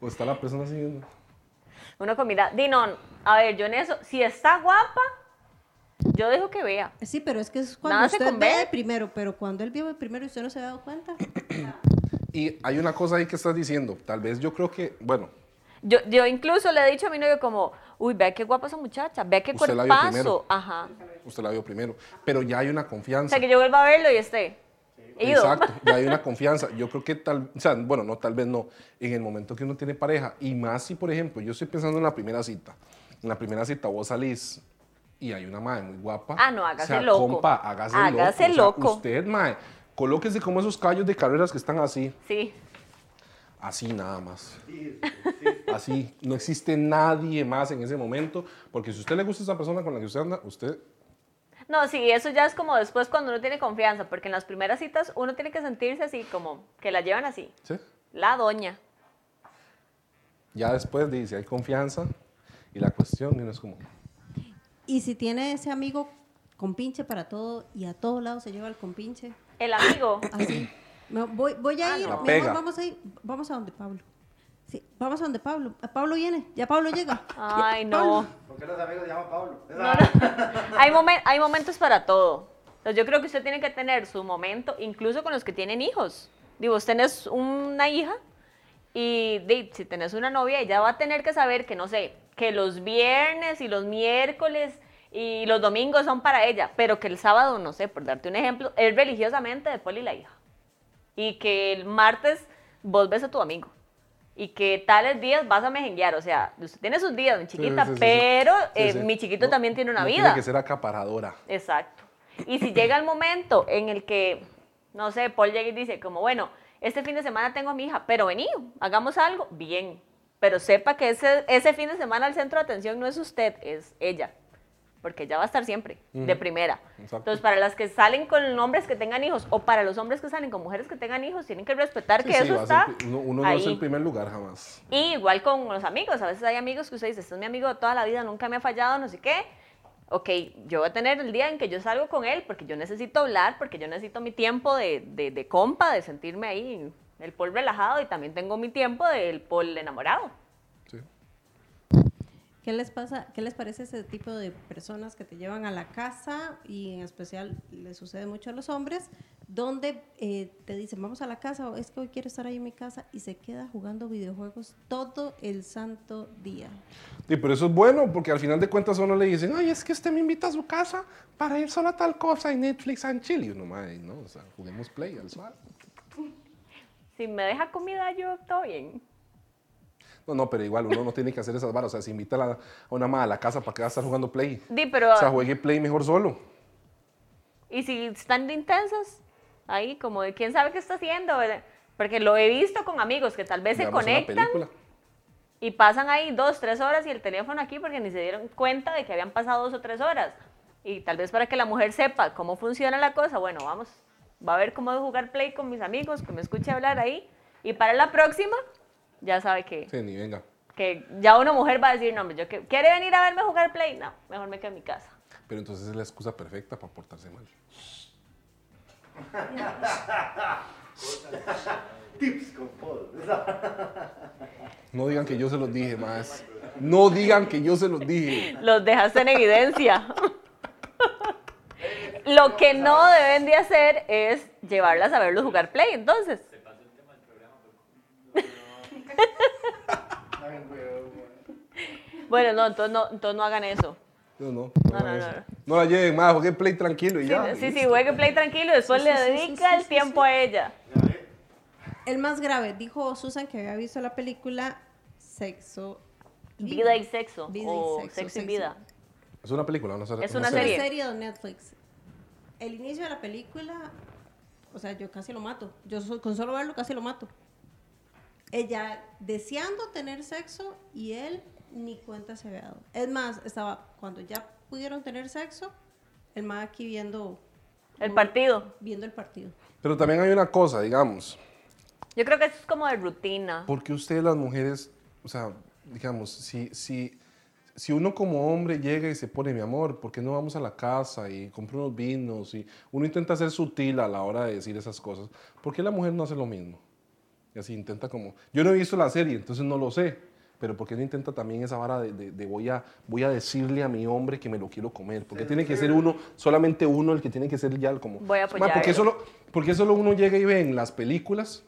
O está la persona así. Uno con mirada. Di, no, a ver, yo en eso, si está guapa, yo dejo que vea. Sí, pero es que es cuando Nada se usted ve primero, pero cuando él vio primero y usted no se ha dado cuenta, Y hay una cosa ahí que estás diciendo. Tal vez yo creo que, bueno, Yo, yo incluso le he dicho a mi novio como, uy, vea qué guapa esa muchacha, vea qué Usted la vio primero. cuerpazo. Ajá. usted la vio primero. Pero ya hay una O confianza. sea, que yo vuelva a verlo y esté. Exacto, ya hay una confianza. Yo creo que tal, o sea, bueno, no, tal vez no. En el momento que uno tiene pareja, y más si, por ejemplo, yo estoy pensando en la primera cita. En la primera cita vos salís y hay una madre muy guapa. Ah, no, hágase o sea, loco. compa, hágase, Hágase loco. O sea, loco. usted, mae, colóquese como esos callos de carreras que están así. Sí. Así nada más. Así. No existe nadie más en ese momento. Porque si a usted le gusta esa persona con la que usted anda, usted No, sí, eso ya es como después cuando uno tiene confianza, porque en las primeras citas uno tiene que sentirse así, como que la llevan así. ¿sí? La doña. Ya después dice, hay confianza. Y la cuestión y uno es como, y si tiene ese amigo con pinche para todo y a todos lados se lleva el compinche, El amigo. Así. Me voy, voy a Ah, ir, no. mi amor, vamos a ir, vamos a donde Pablo. Sí, vamos a donde Pablo. Ah, Pablo viene, ya Pablo llega. Ay, Ya, no. Pablo. ¿Por qué los amigos llaman Pablo? No, no. Hay, momen- hay momentos para todo. Entonces, yo creo que usted tiene que tener su momento, incluso con los que tienen hijos. Digo, vos tenés una hija y si tenés una novia, ella va a tener que saber que, no sé, que los viernes y los miércoles y los domingos son para ella, pero que el sábado, no sé, por darte un ejemplo, es religiosamente de Poli la hija. Y que el martes vos ves a tu amigo. Y que tales días vas a mejenguear. O sea, usted tiene sus días, mi chiquita, Sí, sí, sí, sí. pero eh, mi chiquito No- también tiene una no vida. Tiene que ser acaparadora. Exacto. Y si llega el momento en el que, no sé, Paul llega y dice, como, bueno, este fin de semana tengo a mi hija, pero vení, hagamos algo, bien. Pero sepa que ese, ese fin de semana el centro de atención no es usted, es ella. Porque ella va a estar siempre, de primera. Exacto. Entonces, para las que salen con hombres que tengan hijos, o para los hombres que salen con mujeres que tengan hijos, tienen que respetar Sí, que sí, eso ser está pri- uno uno no es ahí. el primer lugar jamás. Y igual con los amigos, a veces hay amigos que usted dice, este es mi amigo de toda la vida, nunca me ha fallado, no sé qué. Ok, yo voy a tener el día en que yo salgo con él porque yo necesito hablar, porque yo necesito mi tiempo de, de, de compa, de sentirme ahí, el pol relajado, y también tengo mi tiempo del pol enamorado. Sí. ¿Qué les pasa? ¿Qué les parece ese tipo de personas que te llevan a la casa y en especial le sucede mucho a los hombres, donde eh, te dicen vamos a la casa o es que hoy quiero estar ahí en mi casa y se queda jugando videojuegos todo el santo día? Sí, pero eso es bueno porque al final de cuentas uno le dicen, ay, es que usted me invita a su casa para ir solo a tal cosa y Netflix and chill. Y uno, "Mae, no, o sea, juguemos play al suave. Si me deja comida, yo todo bien. No, no, pero igual uno no tiene que hacer esas varas. O sea, si invita a, la- a una madre a la casa para que estar jugando play. Di, pero, O sea, juegue play mejor solo. y si están de intensas, ahí como de quién sabe qué está haciendo, ¿verdad? porque lo he visto con amigos que tal vez se Veamos una conectan. Y pasan ahí dos, tres horas y el teléfono aquí porque ni se dieron cuenta de que habían pasado dos o tres horas. Y tal vez para que la mujer sepa cómo funciona la cosa, bueno, vamos, va a ver cómo jugar play con mis amigos, que me escuche hablar ahí. Y para la próxima, ya sabe que, Sí, ni venga. que ya una mujer va a decir, no, hombre, yo que- ¿quiere venir a verme jugar play? No, mejor me quedo en mi casa. Pero entonces es la excusa perfecta para portarse mal. Tips con Paul. No digan que yo se los dije más. No digan que yo se los dije. Los dejaste en evidencia. Lo que no deben de hacer es llevarlas a verlos jugar play, entonces. Bueno, no, entonces no, entonces no hagan eso. No, no. No, no, no, no. No la lleven más, juegue play tranquilo y Sí, ya. sí, sí, listo. juegue play tranquilo y después Sí, le dedica sí, el sí, tiempo a ella. El más grave, dijo Susan que había visto la película Sexo. Vida y sexo. Vida y o sexo, sexo, y sexo. vida. Es una película, no Es Es una una serie. serie de Netflix. El inicio de la película, o sea, yo casi lo mato. Yo con solo verlo casi lo mato. Ella deseando tener sexo y él ni cuenta se había dado. Es más, estaba cuando ya pudieron tener sexo, el más aquí viendo El partido. viendo el partido. Pero también hay una cosa, digamos. Yo creo que eso es como de rutina. Porque ustedes las mujeres, o sea, digamos, si, si, si uno como hombre llega y se pone, mi amor, ¿por qué no vamos a la casa y compra unos vinos? Y uno intenta ser sutil a la hora de decir esas cosas. ¿Por qué la mujer no hace lo mismo? Y así intenta como... Yo no he visto la serie, entonces no lo sé. Pero ¿por qué no intenta también esa vara de, de- de voy, a, voy a decirle a mi hombre que me lo quiero comer? Porque tiene que ser uno, solamente uno el que tiene que ser ya el como... Voy a Ma, porque solo, porque solo uno llega y ve en las películas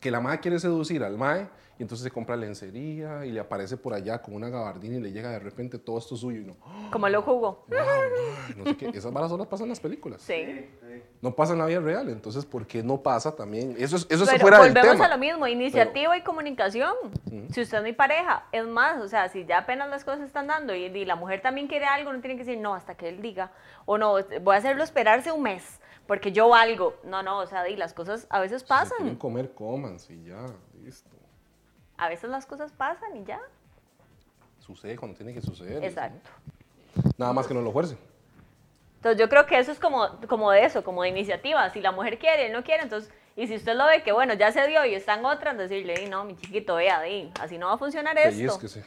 que la madre quiere seducir al mae y entonces se compra lencería y le aparece por allá con una gabardina y le llega de repente todo esto suyo y no, Como lo wow, mae, no sé qué, esas varas solo pasan en las películas. Sí. No pasa en la vida real, entonces ¿por qué no pasa también? Eso es, eso es Pero fuera del volvemos tema. a lo mismo, iniciativa y comunicación. Si usted es mi pareja, es más, o sea, si ya apenas las cosas están dando y, y la mujer también quiere algo, no tiene que decir no hasta que él diga, o no, voy a hacerlo esperarse un mes, porque yo valgo. No, no, o sea, di, las cosas a veces Si quieren pasan. comer, coman, y ya, listo. A veces las cosas pasan y ya. Sucede cuando tiene que suceder. Exacto. ¿no? Nada más que no lo fuercen. Entonces yo creo que eso es como, como de eso, como de iniciativa. Si la mujer quiere, él no quiere, entonces, y si usted lo ve que bueno, ya se dio y están otras, decirle, "Di, no, mi chiquito, vea, así no va a funcionar esto. Pellizquese.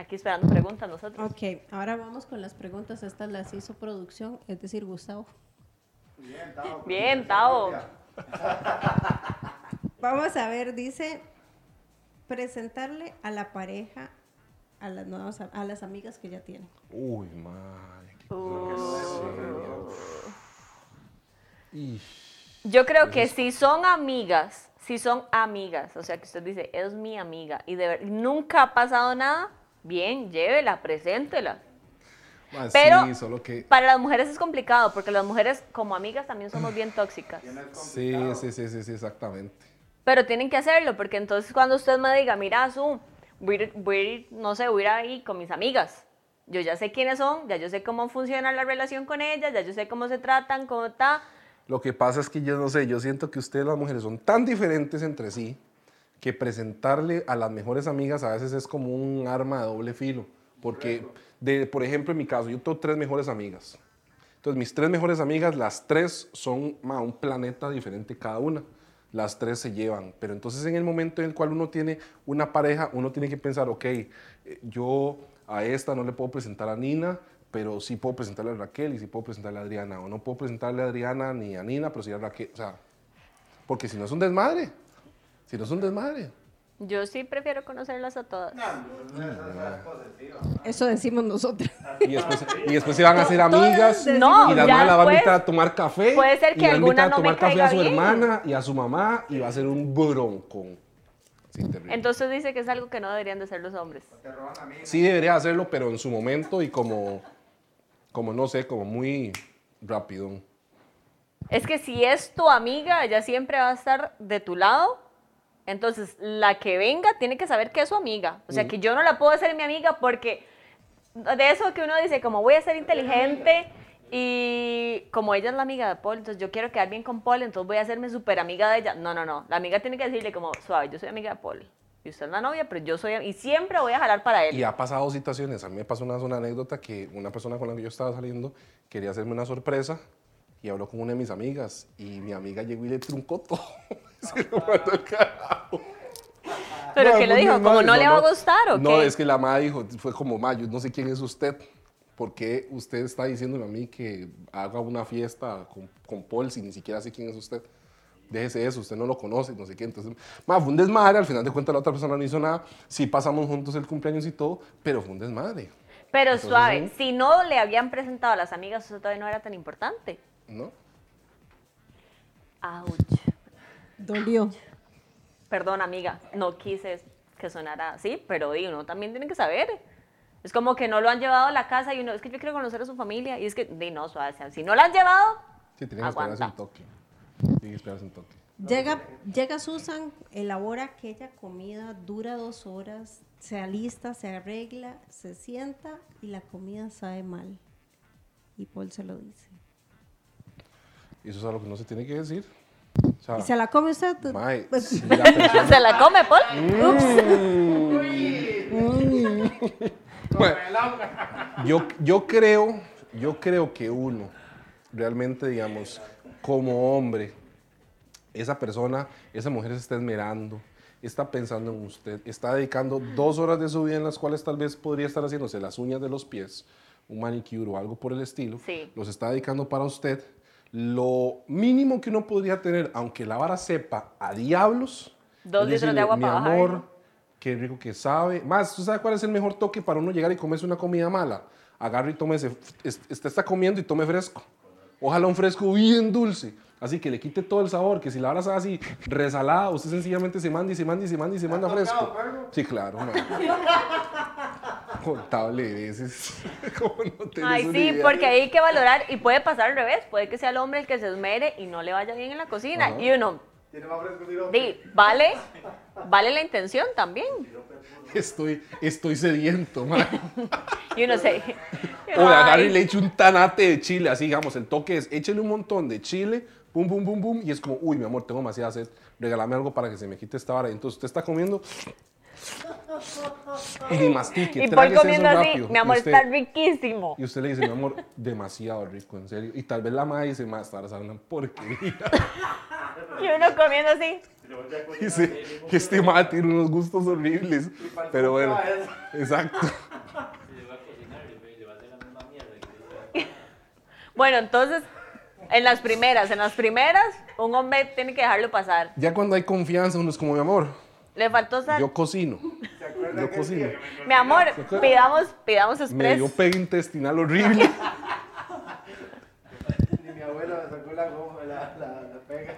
Aquí esperando preguntas nosotros. Ok, ahora vamos con las preguntas. Estas las hizo producción, es decir, Gustavo. Bien, Tavo. Bien, Tavo. Va Vamos a ver, dice presentarle a la pareja a las nuevas a las amigas que ya tienen. Uy, madre. qué. Yo creo que si son amigas, si son amigas, o sea que usted dice, es mi amiga y de ver- nunca ha pasado nada, bien, llévela, preséntela. Ah, Pero sí, solo que. para las mujeres es complicado porque las mujeres como amigas también somos bien tóxicas. Sí, sí, sí, sí, sí, exactamente. Pero tienen que hacerlo porque entonces cuando usted me diga, mira, Su, voy voy a ir, no sé, voy a ir ahí con mis amigas. Yo ya sé quiénes son, ya yo sé cómo funciona la relación con ellas, ya yo sé cómo se tratan, cómo está. Lo que pasa es que yo no sé, yo siento que ustedes las mujeres son tan diferentes entre sí que presentarle a las mejores amigas a veces es como un arma de doble filo. Porque, de, por ejemplo, en mi caso, yo tengo tres mejores amigas. Entonces, mis tres mejores amigas, las tres son ma, un planeta diferente cada una. Las tres se llevan. Pero entonces, en el momento en el cual uno tiene una pareja, uno tiene que pensar, ok, eh, yo a esta no le puedo presentar a Nina, pero sí puedo presentarle a Raquel y sí puedo presentarle a Adriana. O no puedo presentarle a Adriana ni a Nina, pero sí a Raquel. O sea, porque si no es un desmadre. Si no es un desmadre. Yo sí prefiero conocerlas a todas. Eso decimos nosotros. Y después, y después se van a hacer amigas. No, y la mamá la va a invitar a tomar café. puede ser que y va a invitar alguna a no me tomar café a su bien. hermana y a su mamá y va a ser un broncón. Sí. Entonces dice que es algo que no deberían de hacer los hombres. Sí debería hacerlo, pero en su momento y como, como no sé, como muy rápido. Es que si es tu amiga, ella siempre va a estar de tu lado. Entonces, la que venga tiene que saber que es su amiga. O sea, que yo no la puedo hacer mi amiga porque de eso que uno dice, como voy a ser inteligente y como ella es la amiga de Paul, entonces yo quiero quedar bien con Paul, entonces voy a hacerme súper amiga de ella. No, no, no. La amiga tiene que decirle como, suave, yo soy amiga de Paul. Y usted es la novia, pero yo soy... Y siempre voy a jalar para él. Y ha pasado situaciones. A mí me pasó una, una anécdota que una persona con la que yo estaba saliendo quería hacerme una sorpresa y habló con una de mis amigas. Y mi amiga llegó y le truncó todo. Se lo mandó al carajo. ¿Pero No, qué le dijo? ¿Como no le va a gustar o No, qué? es que la madre dijo, fue como, ma, yo no sé quién es usted. ¿Por qué usted está diciéndome a mí que haga una fiesta con, con Paul si ni siquiera sé quién es usted? Déjese eso, usted no lo conoce, no sé qué. Entonces, ma, fue un desmadre, al final de cuentas la otra persona no hizo nada. Sí pasamos juntos el cumpleaños y todo, pero fue un desmadre, Pero Entonces, suave, sí. si no le habían presentado a las amigas, eso todavía no era tan importante. ¿no? Ouch. Dolió. Perdón, amiga, no quise que sonara así, pero di, uno también tiene que saber. Es como que no lo han llevado a la casa y uno, es que yo quiero conocer a su familia. Y es que, di, no, suave, si no lo han llevado, Sí, tiene que esperarse un toque. Tiene que esperarse un toque. Llega, llega Susan, elabora aquella comida, dura dos horas, se alista, se arregla, se sienta y la comida sabe mal. Y Paul se lo dice. Y eso es algo que no se tiene que decir. O sea, ¿Y se la come usted? mae, Pues, si la persona- ¿se la come, Paul? Bueno, yo, yo creo, yo creo que uno, realmente, digamos, como hombre, esa persona, esa mujer se está esmerando, está pensando en usted, está dedicando dos horas de su vida en las cuales tal vez podría estar haciéndose las uñas de los pies, un manicure o algo por el estilo, Sí. los está dedicando para usted. Lo mínimo que uno podría tener, aunque la vara sepa a diablos, Dos es litros de decirle, agua mi para amor, bajarlo". Qué rico que sabe. Más, ¿tú sabes cuál es el mejor toque para uno llegar y comerse una comida mala? Agarre y tómese, es- usted está comiendo y tome fresco. Ojalá un fresco bien dulce. Así que le quite todo el sabor, que si la vara está así resalada, usted sencillamente se manda y se manda y se manda y se manda fresco. Sí, claro, man. Contable veces. ¿Cómo no tenés Ay, sí, idea? porque hay que valorar y puede pasar al revés. Puede que sea el hombre el que se esmere y no le vaya bien en la cocina. Ajá. Y uno, di, vale, vale la intención también. Estoy, estoy sediento, man. Y uno se... O de agarre y le eche un tanate de chile, así digamos, el toque es échele un montón de chile, pum, pum, pum, pum, y es como, uy, mi amor, tengo demasiada sed, regálame algo para que se me quite esta vara. Entonces usted está comiendo y mastique, Y Paul tráguese eso comiendo así, rápido. mi amor, usted, está riquísimo. Y usted le dice, mi amor, demasiado rico, en serio. Y tal vez la madre dice, más, es una porquería. Y uno comiendo así. Dice que este madre tiene unos gustos horribles. Pero bueno, exacto. Bueno, entonces, En las primeras, en las primeras, un hombre tiene que dejarlo pasar. Ya cuando hay confianza, uno es como, mi amor, Le faltó sal. yo cocino. ¿Se acuerdan Yo cocino. Mi amor, pidamos, pidamos Me express. dio pega intestinal horrible. Ni mi abuela me sacó la goma, la, la, la pega.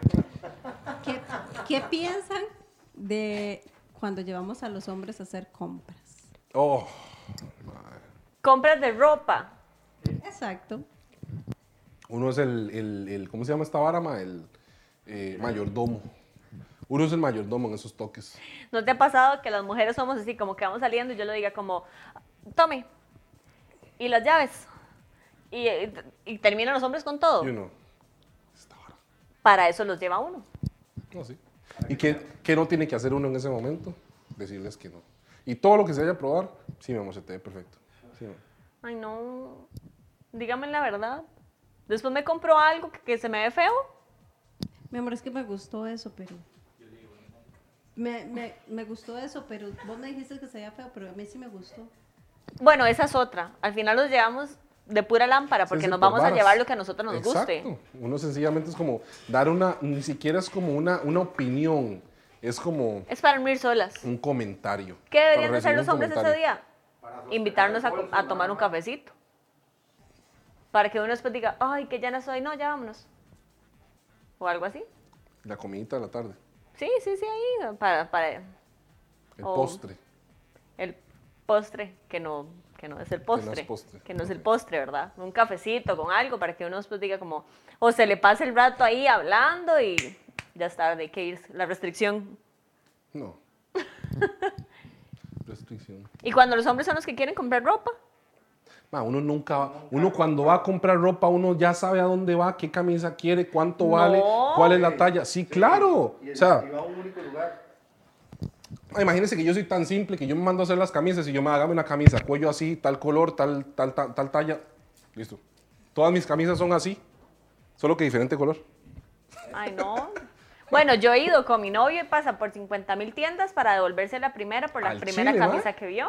¿Qué, qué piensan de cuando llevamos a los hombres a hacer compras? Oh, Compras de ropa. Exacto. uno es el, el, el- ¿cómo se llama esta vara, ma? El eh, mayordomo. Uno es el mayordomo en esos toques. ¿No te ha pasado que las mujeres somos así, como que vamos saliendo y yo le diga como, tome, y las llaves? Y, y terminan los hombres con todo. Y uno. Para eso los lleva uno. No, sí. ¿Y qué, qué no tiene que hacer uno en ese momento? Decirles que no. Y todo lo que se vaya a probar, sí, mi amor, se te ve perfecto. Sí. Ay, no. Dígame la verdad. Después me compro algo que, que se me ve feo. Mi amor, es que me gustó eso, pero... Me, me, me gustó eso, pero vos me dijiste que se veía feo, pero a mí sí me gustó. Bueno, esa es otra. Al final los llevamos de pura lámpara porque Sí, sí, nos por vamos a varas. llevar lo que a nosotros nos guste. Exacto. Uno sencillamente es como dar una, ni siquiera es como una, una opinión, es como Es para dormir solas. un comentario. ¿Qué deberían hacer los hombres ese comentario. día? Invitarnos a, a tomar un cafecito. Para que uno después diga, ay, que ya no soy, no, ya vámonos. O algo así. La comidita de la tarde, Sí, sí, sí, ahí. Para, para el postre. el postre, que no, que no es el postre. es postre. Que no es el postre, ¿verdad? Un cafecito con algo para que uno después diga como, o se le pase el rato ahí hablando y ya está, de que irse. La restricción. No. Restricción. Y cuando los hombres son los que quieren comprar ropa, Ma, uno nunca, uno cuando va a comprar ropa, uno ya sabe a dónde va, qué camisa quiere, cuánto vale, cuál es la talla. Sí, claro. Y, el, O sea, y va a un único lugar. Ah, Imagínense que yo soy tan simple que yo me mando a hacer las camisas y yo me hágame una camisa, cuello así, tal color, tal, tal, tal, tal talla. Listo. Todas mis camisas son así, solo que diferente color. Ay, no. Bueno, yo he ido con mi novio y pasa por 50 mil tiendas para devolverse la primera por la Al primera chile, camisa ¿va? que vio.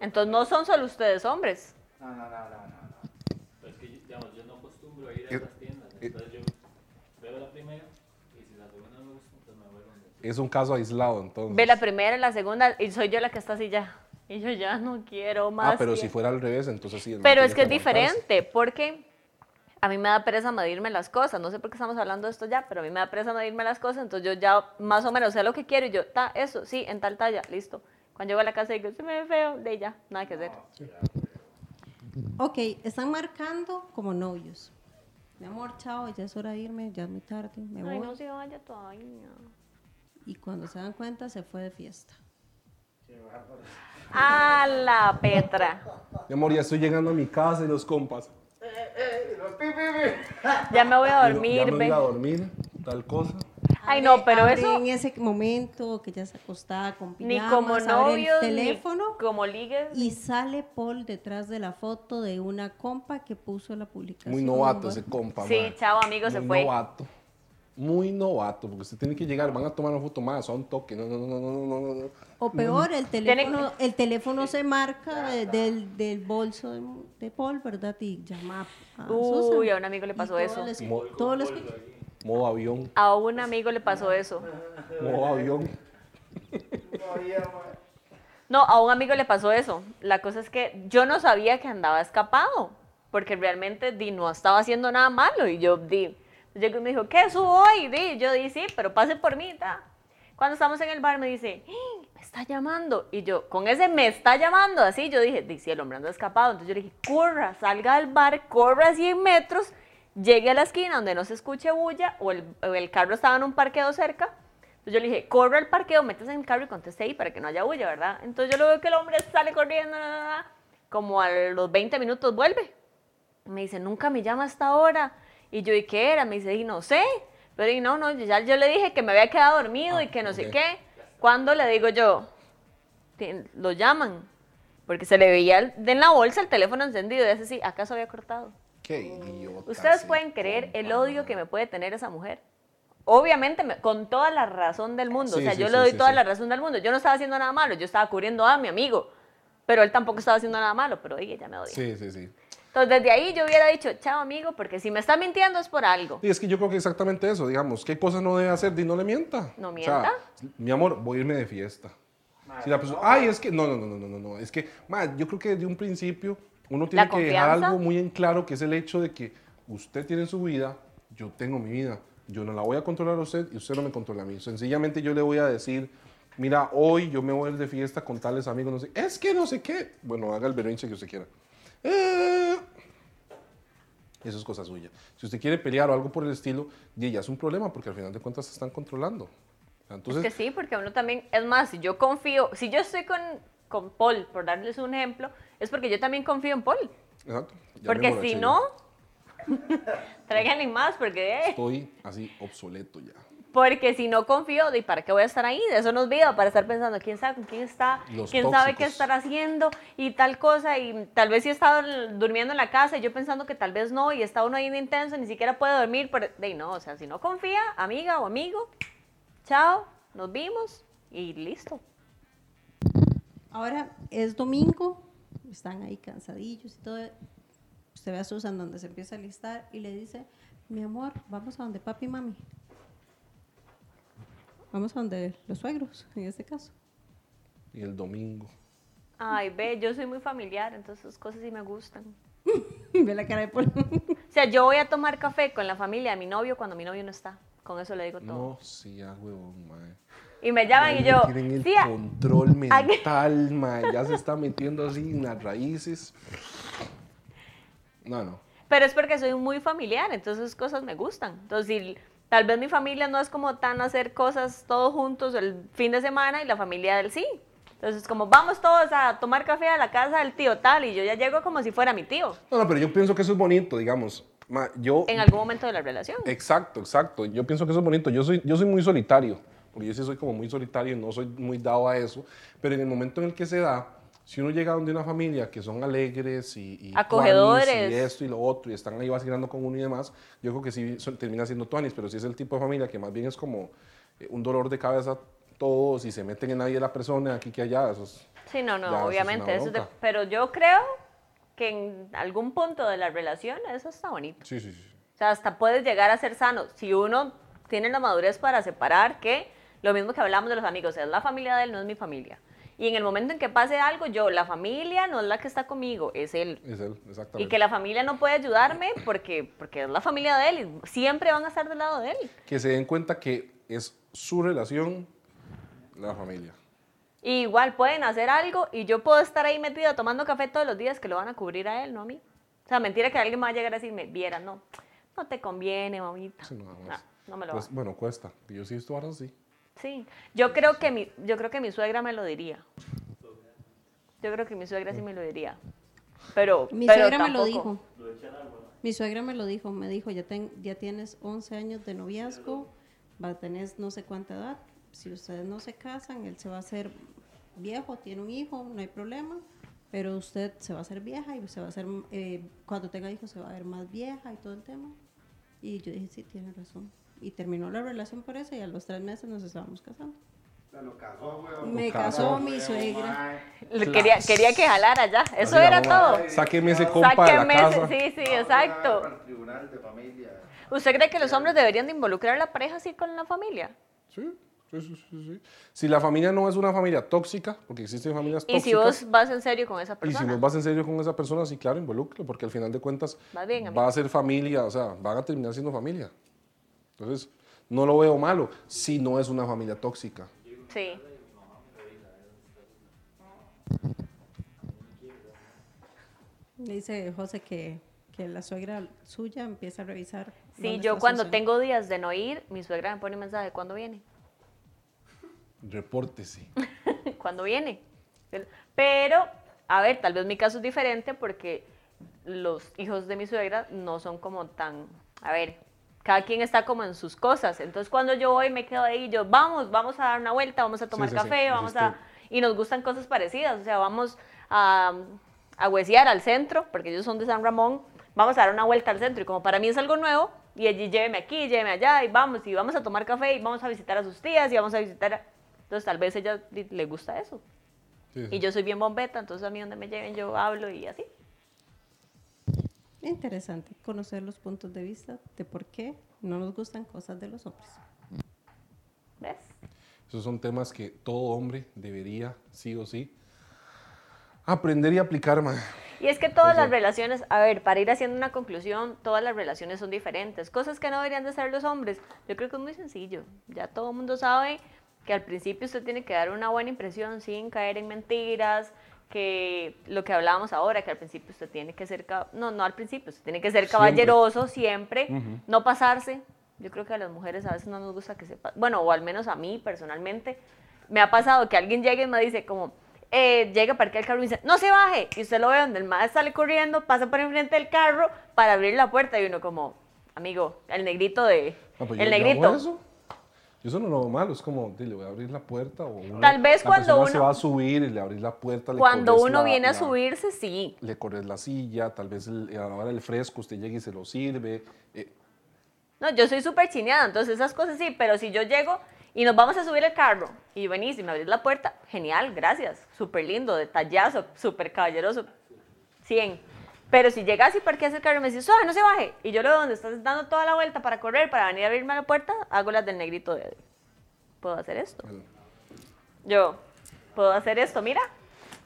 Entonces no son solo ustedes hombres. No, no, no, no, no. Pero es que, digamos, yo no acostumbro a ir a Eh, esas tiendas. eh. Entonces yo veo la primera y si la segunda no me gusta, entonces me vuelvo donde Es un caso aislado, entonces. Ve la primera y la segunda y soy yo la que está así ya. Y yo ya no quiero más. ah, pero si fuera al revés, entonces sí. Pero es que es diferente, porque a mí me da pereza medirme las cosas. No sé por qué estamos hablando de esto ya, pero a mí me da pereza medirme las cosas. Entonces yo ya más o menos sé lo que quiero y yo, ta, eso, sí, en tal talla, listo. Cuando llego a la casa digo, se me ve feo, de ya, nada que hacer. Ok, están marcando como novios. Mi amor, chao, ya es hora de irme, ya es muy tarde, me voy. Ay, no se vaya todavía. Y cuando se dan cuenta, se fue de fiesta. A la Petra. Mi amor, ya estoy llegando a mi casa y los compas. Ya me voy a Ya dormir, me voy a dormir, tal cosa. Ay, no, pero Abre eso En ese momento que ya se acostaba con ni pijamas, como abre novios, el ni teléfono como ligues. y sale Paul detrás de la foto de una compa que puso la publicación. Muy novato ese compa, Sí, mae. chao, amigo, se Muy fue. novato. Muy novato, porque usted tiene que llegar, van a tomar una foto más, a un toque. No, no, no, no, no, no. O peor, el teléfono, el teléfono se marca de- del, del bolso de, de Paul, ¿verdad? Y llama a Susan. Uy, a un amigo le Y pasó todo eso. todo. Modo avión, A un amigo le pasó eso. modo avión. No, a un amigo le pasó eso. La cosa es que yo no sabía que andaba escapado, porque realmente di, no estaba haciendo nada malo. Y yo di, llegó y me dijo, ¿qué subo hoy? Di, yo di, sí, pero pase por mí. ta. Cuando estamos en el bar me dice, "¡Ah! me está llamando. Y yo, con ese me está llamando así, yo dije, di, sí, el hombre anda escapado. Entonces yo le dije, corra, salga del bar, corra 100 metros, llegue a la esquina donde no se escuche bulla, o el, o el carro estaba en un parqueo cerca. Entonces yo le dije, corre al parqueo, métese en el carro y conteste ahí para que no haya bulla, ¿verdad? Entonces yo lo veo que el hombre sale corriendo, na, na, na, como a los 20 minutos vuelve. Me dice, nunca me llama hasta ahora. Y yo, ¿y qué era? Me dice, y no sé. Pero y no, no, yo ya yo le dije que me había quedado dormido y que no sé ok. qué. Cuando le digo yo, "Ti- lo llaman. Porque se le veía en la bolsa el teléfono encendido y ese sí, ¿acaso había cortado? Qué idiota. Ustedes pueden creer el odio que me puede tener esa mujer. Obviamente, me- con toda la razón del mundo. o Sí, sea, sí, yo sí, le doy sí, toda sí. la razón del mundo. Yo no estaba haciendo nada malo, yo estaba cubriendo a mi amigo. Pero él tampoco estaba haciendo nada malo, pero oye, ya me odia. Sí, sí, sí. Entonces, desde ahí yo hubiera dicho, chao, amigo, porque si me está mintiendo es por algo. Y es que yo creo que exactamente eso, digamos, ¿qué cosas no debe hacer? Di no le mienta. No O mienta. sea, mi amor, voy a irme de fiesta. Si la persona, ay, es que, no, no, no, no, no, no, no, es que, ma, yo creo que desde un principio uno tiene que dejar algo muy en claro, que es el hecho de que usted tiene su vida, yo tengo mi vida, yo no la voy a controlar a usted y usted no me controla a mí. Sencillamente yo le voy a decir, mira, hoy yo me voy a ir de fiesta con tales amigos, no sé, es que no sé qué, bueno, haga el berrinche que usted quiera. Eh, eso es cosa suya. Si usted quiere pelear o algo por el estilo, ya es un problema porque al final de cuentas se están controlando. Entonces, es que sí, porque uno también, es más, si yo confío, si yo estoy con, con Paul, por darles un ejemplo, es porque yo también confío en Paul. exacto. ya Porque si yo. no, traigan más, porque, eh, Estoy así obsoleto ya. porque si no confío, ¿y para qué voy a estar ahí? De eso nos vida, para estar pensando quién sabe con quién está, Los quién sabe qué tóxicos. estar haciendo y tal cosa, y tal vez si he estado durmiendo en la casa y yo pensando que tal vez no, y está uno ahí de intenso, ni siquiera puede dormir, pero, de no, o sea, si no confía, amiga o amigo, chao, nos vimos y listo. Ahora es domingo, están ahí cansadillos y todo. Usted ve a Susan donde se empieza a listar y le dice, mi amor, vamos a donde papi y mami. Vamos a donde los suegros, en este caso. Y el domingo. Ay, ve, yo soy muy familiar, entonces esas cosas sí me gustan. ve la cara de Paul. O sea, yo voy a tomar café con la familia de mi novio cuando mi novio no está. Con eso le digo todo. No, sí, ah, huevón, mae. Y me llaman y Ya yo, Tienen el "Sí, a- control mental, mae. Ya se está metiendo así en las raíces. No, no. pero es porque soy muy familiar, entonces cosas me gustan. Entonces, si tal vez mi familia no es como tan hacer cosas todos juntos el fin de semana y la familia del sí. Entonces, como vamos todos a tomar café a la casa del tío tal y yo ya llego como si fuera mi tío No, no, pero yo pienso que eso es bonito, digamos. Ma, yo, en algún momento de la relación. Exacto, exacto. Yo pienso que eso es bonito. Yo soy, yo soy muy solitario, porque yo sí soy como muy solitario y no soy muy dado a eso. Pero en el momento en el que se da, si uno llega donde una familia que son alegres y, y Acogedores. y esto y lo otro y están ahí vacilando con uno y demás, yo creo que sí son- termina siendo tuanis. Pero si es el tipo de familia que más bien es como eh, un dolor de cabeza todos y se meten en vida de la persona, aquí que allá, eso es... Sí, no, Ya, eso no, es obviamente. eso es de- bronca. pero yo creo que en algún punto de la relación eso está bonito. Sí, sí, sí. O sea, hasta puedes llegar a ser sano. Si uno tiene la madurez para separar que lo mismo que hablamos de los amigos, es la familia de él, no es mi familia. Y en el momento en que pase algo, yo, la familia no es la que está conmigo, es él. Es él, exactamente. Y que la familia no puede ayudarme porque, porque es la familia de él y siempre van a estar del lado de él. que se den cuenta que es su relación, la familia. Y igual pueden hacer algo y yo puedo estar ahí metida tomando café todos los días que lo van a cubrir a él, no a mí. O sea, mentira que alguien me va a llegar a decirme, viera, no, no te conviene, mamita. Sí, No, más. no me lo Pues, va. bueno, cuesta. Yo sí he visto ahora sí. Sí, yo creo que mi, yo creo que mi suegra me lo diría. Yo creo que mi suegra sí me lo diría. Pero, Mi pero suegra me lo dijo. Mi suegra me lo dijo, me dijo, ya, ten- ya tienes 11 años de noviazgo, va a tener no sé cuánta edad, si ustedes no se casan, él se va a hacer viejo, tiene un hijo, no hay problema, pero usted se va a hacer vieja y se va a hacer, eh, cuando tenga hijos se va a ver más vieja y todo el tema. Y yo dije, sí, tiene razón. Y terminó la relación por eso y a los tres meses nos estábamos casando. Lo casó, weón. Me casó. casó mi suegra. Mae. Le Quería, quería que jalara ya. Eso Así era todo. Sáqueme ese compa de la Sáquenme ese- casa. Sí, sí, Vamos exacto. Para el tribunal de familia. ¿Usted cree que los hombres deberían de involucrar a la pareja así con la familia? Sí, sí, sí, sí, sí. Si la familia no es una familia tóxica, porque existen familias Y tóxicas. si vos vas en serio con esa y persona. si no vas en serio con esa persona, sí, claro, involúcralo, porque al final de cuentas bien, va a ser familia, o sea, van a terminar siendo familia. Entonces, no lo veo malo si no es una familia tóxica. Sí. Dice José que, que la suegra suya empieza a revisar. Sí, yo cuando tengo días de no ir, mi suegra me pone un mensaje, ¿cuándo viene? Repórtese. ¿Cuándo viene? Pero, a ver, tal vez mi caso es diferente porque los hijos de mi suegra no son como tan, a ver, cada quien está como en sus cosas. Entonces cuando yo voy me quedo ahí, yo, vamos, vamos a dar una vuelta, vamos a tomar sí, sí, café, vamos a... Y nos gustan cosas parecidas, o sea, vamos a, a huesear al centro, porque ellos son de San Ramón, vamos a dar una vuelta al centro. Y como para mí es algo nuevo, y allí lléveme aquí, lléveme allá, y vamos, y vamos a tomar café, y vamos a visitar a sus tías, y vamos a visitar a... Entonces tal vez a ella le gusta eso. Y yo soy bien bombeta, entonces a mí donde me lleven yo hablo y así. Interesante conocer los puntos de vista de por qué no nos gustan cosas de los hombres. ¿Ves? Esos son temas que todo hombre debería, sí o sí, aprender y aplicar, mae. Y es que todas Pues las sí. relaciones, a ver, para ir haciendo una conclusión, todas las relaciones son diferentes. Cosas que no deberían de ser los hombres. Yo creo que es muy sencillo. Ya todo el mundo sabe que al principio usted tiene que dar una buena impresión sin caer en mentiras, que lo que hablábamos ahora, que al principio usted tiene que ser, no, no al principio, usted tiene que ser Siempre. caballeroso siempre, no pasarse. Yo creo que a las mujeres a veces no nos gusta que sepa, bueno, o al menos a mí personalmente, me ha pasado que alguien llegue y me dice como, eh, llega a parquear el carro y dice, no se baje, y usted lo ve donde el madre sale corriendo, pasa por enfrente del carro para abrir la puerta y uno como, amigo, el negrito de, Ah, pues el negrito. Eso. Yo eso no lo veo malo, es como, dile, voy a abrir la puerta o uno- Tal vez la cuando persona se uno- va a subir y le abrís la puerta, le Cuando uno la- viene a la- subirse, sí. le corres la silla, tal vez el- a la hora del fresco usted llega y se lo sirve. eh, No, yo soy súper chineada, entonces esas cosas sí, pero si yo llego y nos vamos a subir el carro y venís y me abrís la puerta, genial, gracias, súper lindo, detallazo, súper caballeroso, 100. Pero si llegas y parqueas el carro y me dices, no se baje, y yo lo veo donde estás dando toda la vuelta para correr, para venir a abrirme la puerta, hago las del negrito de ¿Puedo hacer esto? Yo, ¿puedo hacer esto? Mira.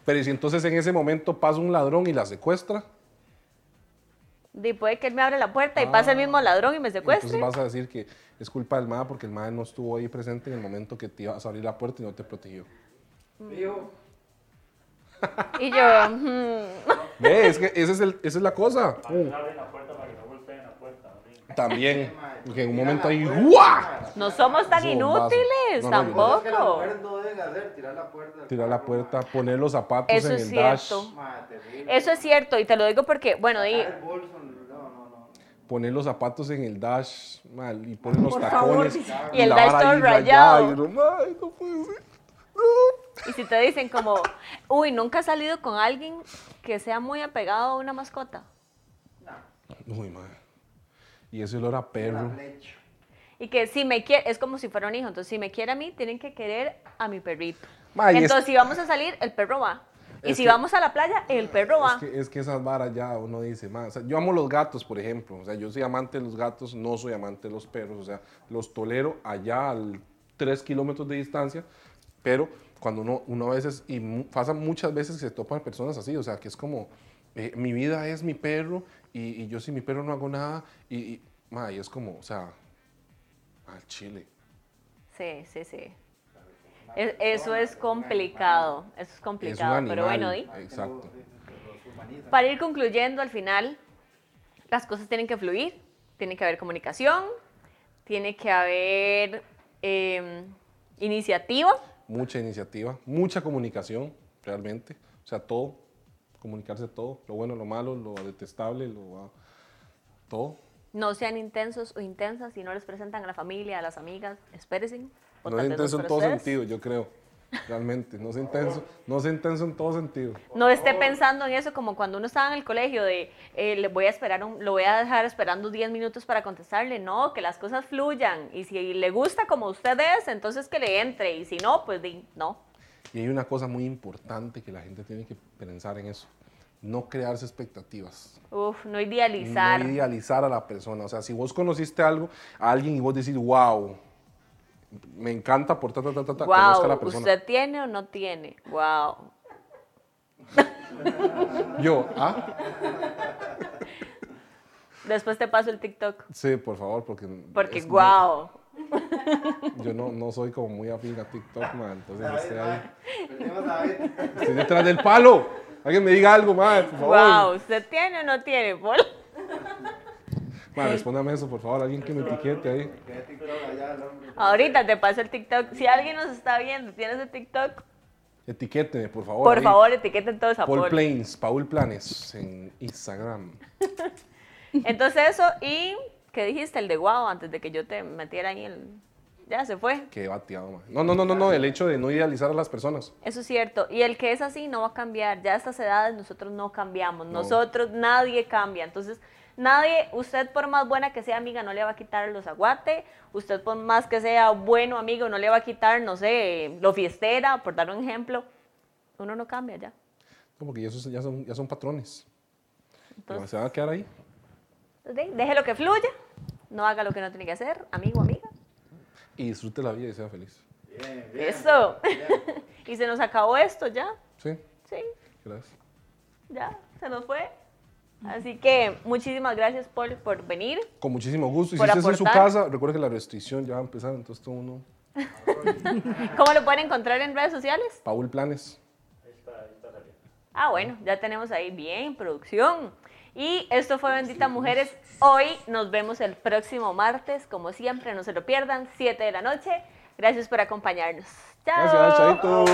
Pero y si entonces en ese momento pasa un ladrón y la secuestra, Y puede que él me abra la puerta y pase el mismo ladrón y me secuestre. entonces vas a decir que es culpa del MAD porque el MAD no estuvo ahí presente en el momento que te ibas a abrir la puerta y no te protegió. Vivo. Y yo, mm, Ve, es que esa es, el- esa es la cosa. Para que no abren la puerta, para que no golpeen la puerta. ¿sí? También, porque en un momento ahí, la ¡guau! no somos tan inútiles, No, no, tampoco. Es que las mujeres no deben hacer, tirar la puerta. Tirar la puerta, poner los zapatos Eso en es el dash, cierto. Terrible. Eso es cierto y te lo digo porque, bueno, el no, no, no. poner los zapatos en el dash, mal, y poner los Por favor, tacones. dice. Y el la dash todo ahí rayado. y uno, "Ay, no puede ser". Y si te dicen como, uy, nunca has salido con alguien que sea muy apegado a una mascota. Uy, madre. Y ese olor a perro. Y que si me quiere, es como si fuera un hijo, entonces si me quiere a mí, tienen que querer a mi perrito. Ma, y es- entonces si vamos a salir, el perro va. Y Es si que- vamos a la playa, el perro va. Es que, es que esas varas ya uno dice, "Ma", o sea, yo amo los gatos, por ejemplo. O sea, yo soy amante de los gatos, no soy amante de los perros. O sea, los tolero allá a 3 kilómetros de distancia, pero cuando uno, uno a veces, y pasa muchas veces que se topan personas así, o sea, que es como, eh, mi vida es mi perro y, y yo sin mi perro no hago nada. Y, y, ma, y es como, o sea, al chile. Sí, sí, sí. Es- eso es complicado, eso es Es complicado, animal. pero bueno, di. Exacto. Para ir concluyendo, al final, las cosas tienen que fluir, tiene que haber comunicación, tiene que haber eh, iniciativa. Mucha iniciativa, mucha comunicación, realmente. O sea, todo, comunicarse todo, lo bueno, lo malo, lo detestable, lo... ah, todo. No sean intensos o intensas si no les presentan a la familia, a las amigas, espérense. No es intenso en todo sentido, yo creo. Realmente, no es intenso, no es intenso en todo sentido. No esté pensando en eso como cuando uno estaba en el colegio de eh, le voy a esperar un- lo voy a dejar esperando 10 minutos para contestarle. No, que las cosas fluyan. Y si le gusta como usted es, entonces que le entre. Y si no, pues no. Y hay una cosa muy importante que la gente tiene que pensar en eso. No crearse expectativas. Uf, no idealizar. No idealizar a la persona. O sea, si vos conociste algo, a alguien y vos decís, wow, me encanta por ta, ta, ta, ta, ta, conozca a la Wow, persona. ¿usted tiene o no tiene? Wow. Yo, ah, Después te paso el TikTok. sí, por favor, porque... Porque es- wow. Yo no, no soy como muy afín a TikTok, man. Entonces David, estoy ahí. a. Estoy detrás del palo. Alguien me diga algo, man, por favor. Wow, ¿usted tiene o no tiene? Paul? Man, respóndame eso, por favor. Alguien que me etiquete ahí. Ahorita te paso el TikTok. Si alguien nos está viendo, tienes el TikTok, Etiquéteme, por favor. por ahí. favor, etiqueten todos a Paul Paul. Planes, Paul Planes en Instagram. Entonces eso, y ¿qué dijiste? El de wow, antes de que yo te metiera ahí el... Ya se fue. Qué bateado, man. No, no, no, no, no. El hecho de no idealizar a las personas. Eso es cierto. Y el que es así no va a cambiar. Ya a estas edades nosotros no cambiamos. No. Nosotros, nadie cambia. Entonces, nadie, usted por más buena que sea amiga, no le va a quitar los aguate. Usted por más que sea bueno amigo, no le va a quitar, no sé, lo fiestera, por dar un ejemplo. Uno no cambia ya. No, porque esos ya son, ya son patrones. Entonces, se van a quedar ahí. Deje lo que fluya, no haga lo que no tiene que hacer, amigo, amiga. Y disfrute la vida y sea feliz. Bien, bien. Eso. y se nos acabó esto ya. Sí, Sí, gracias. ya, se nos fue. Así que muchísimas gracias, Paul, por venir. Con muchísimo gusto. Y si Por usted está en su casa, recuerde que la restricción ya va a empezar, entonces todo uno. ¿Cómo lo pueden encontrar en redes sociales? Paul Planes. Ahí está, ahí está saliendo. Ah, bueno, ya tenemos ahí bien, producción. Y esto fue Bendita Mujeres. Hoy nos vemos el próximo martes, como siempre, no se lo pierdan, 7 de la noche. Gracias por acompañarnos. Chao. Gracias, Chaito.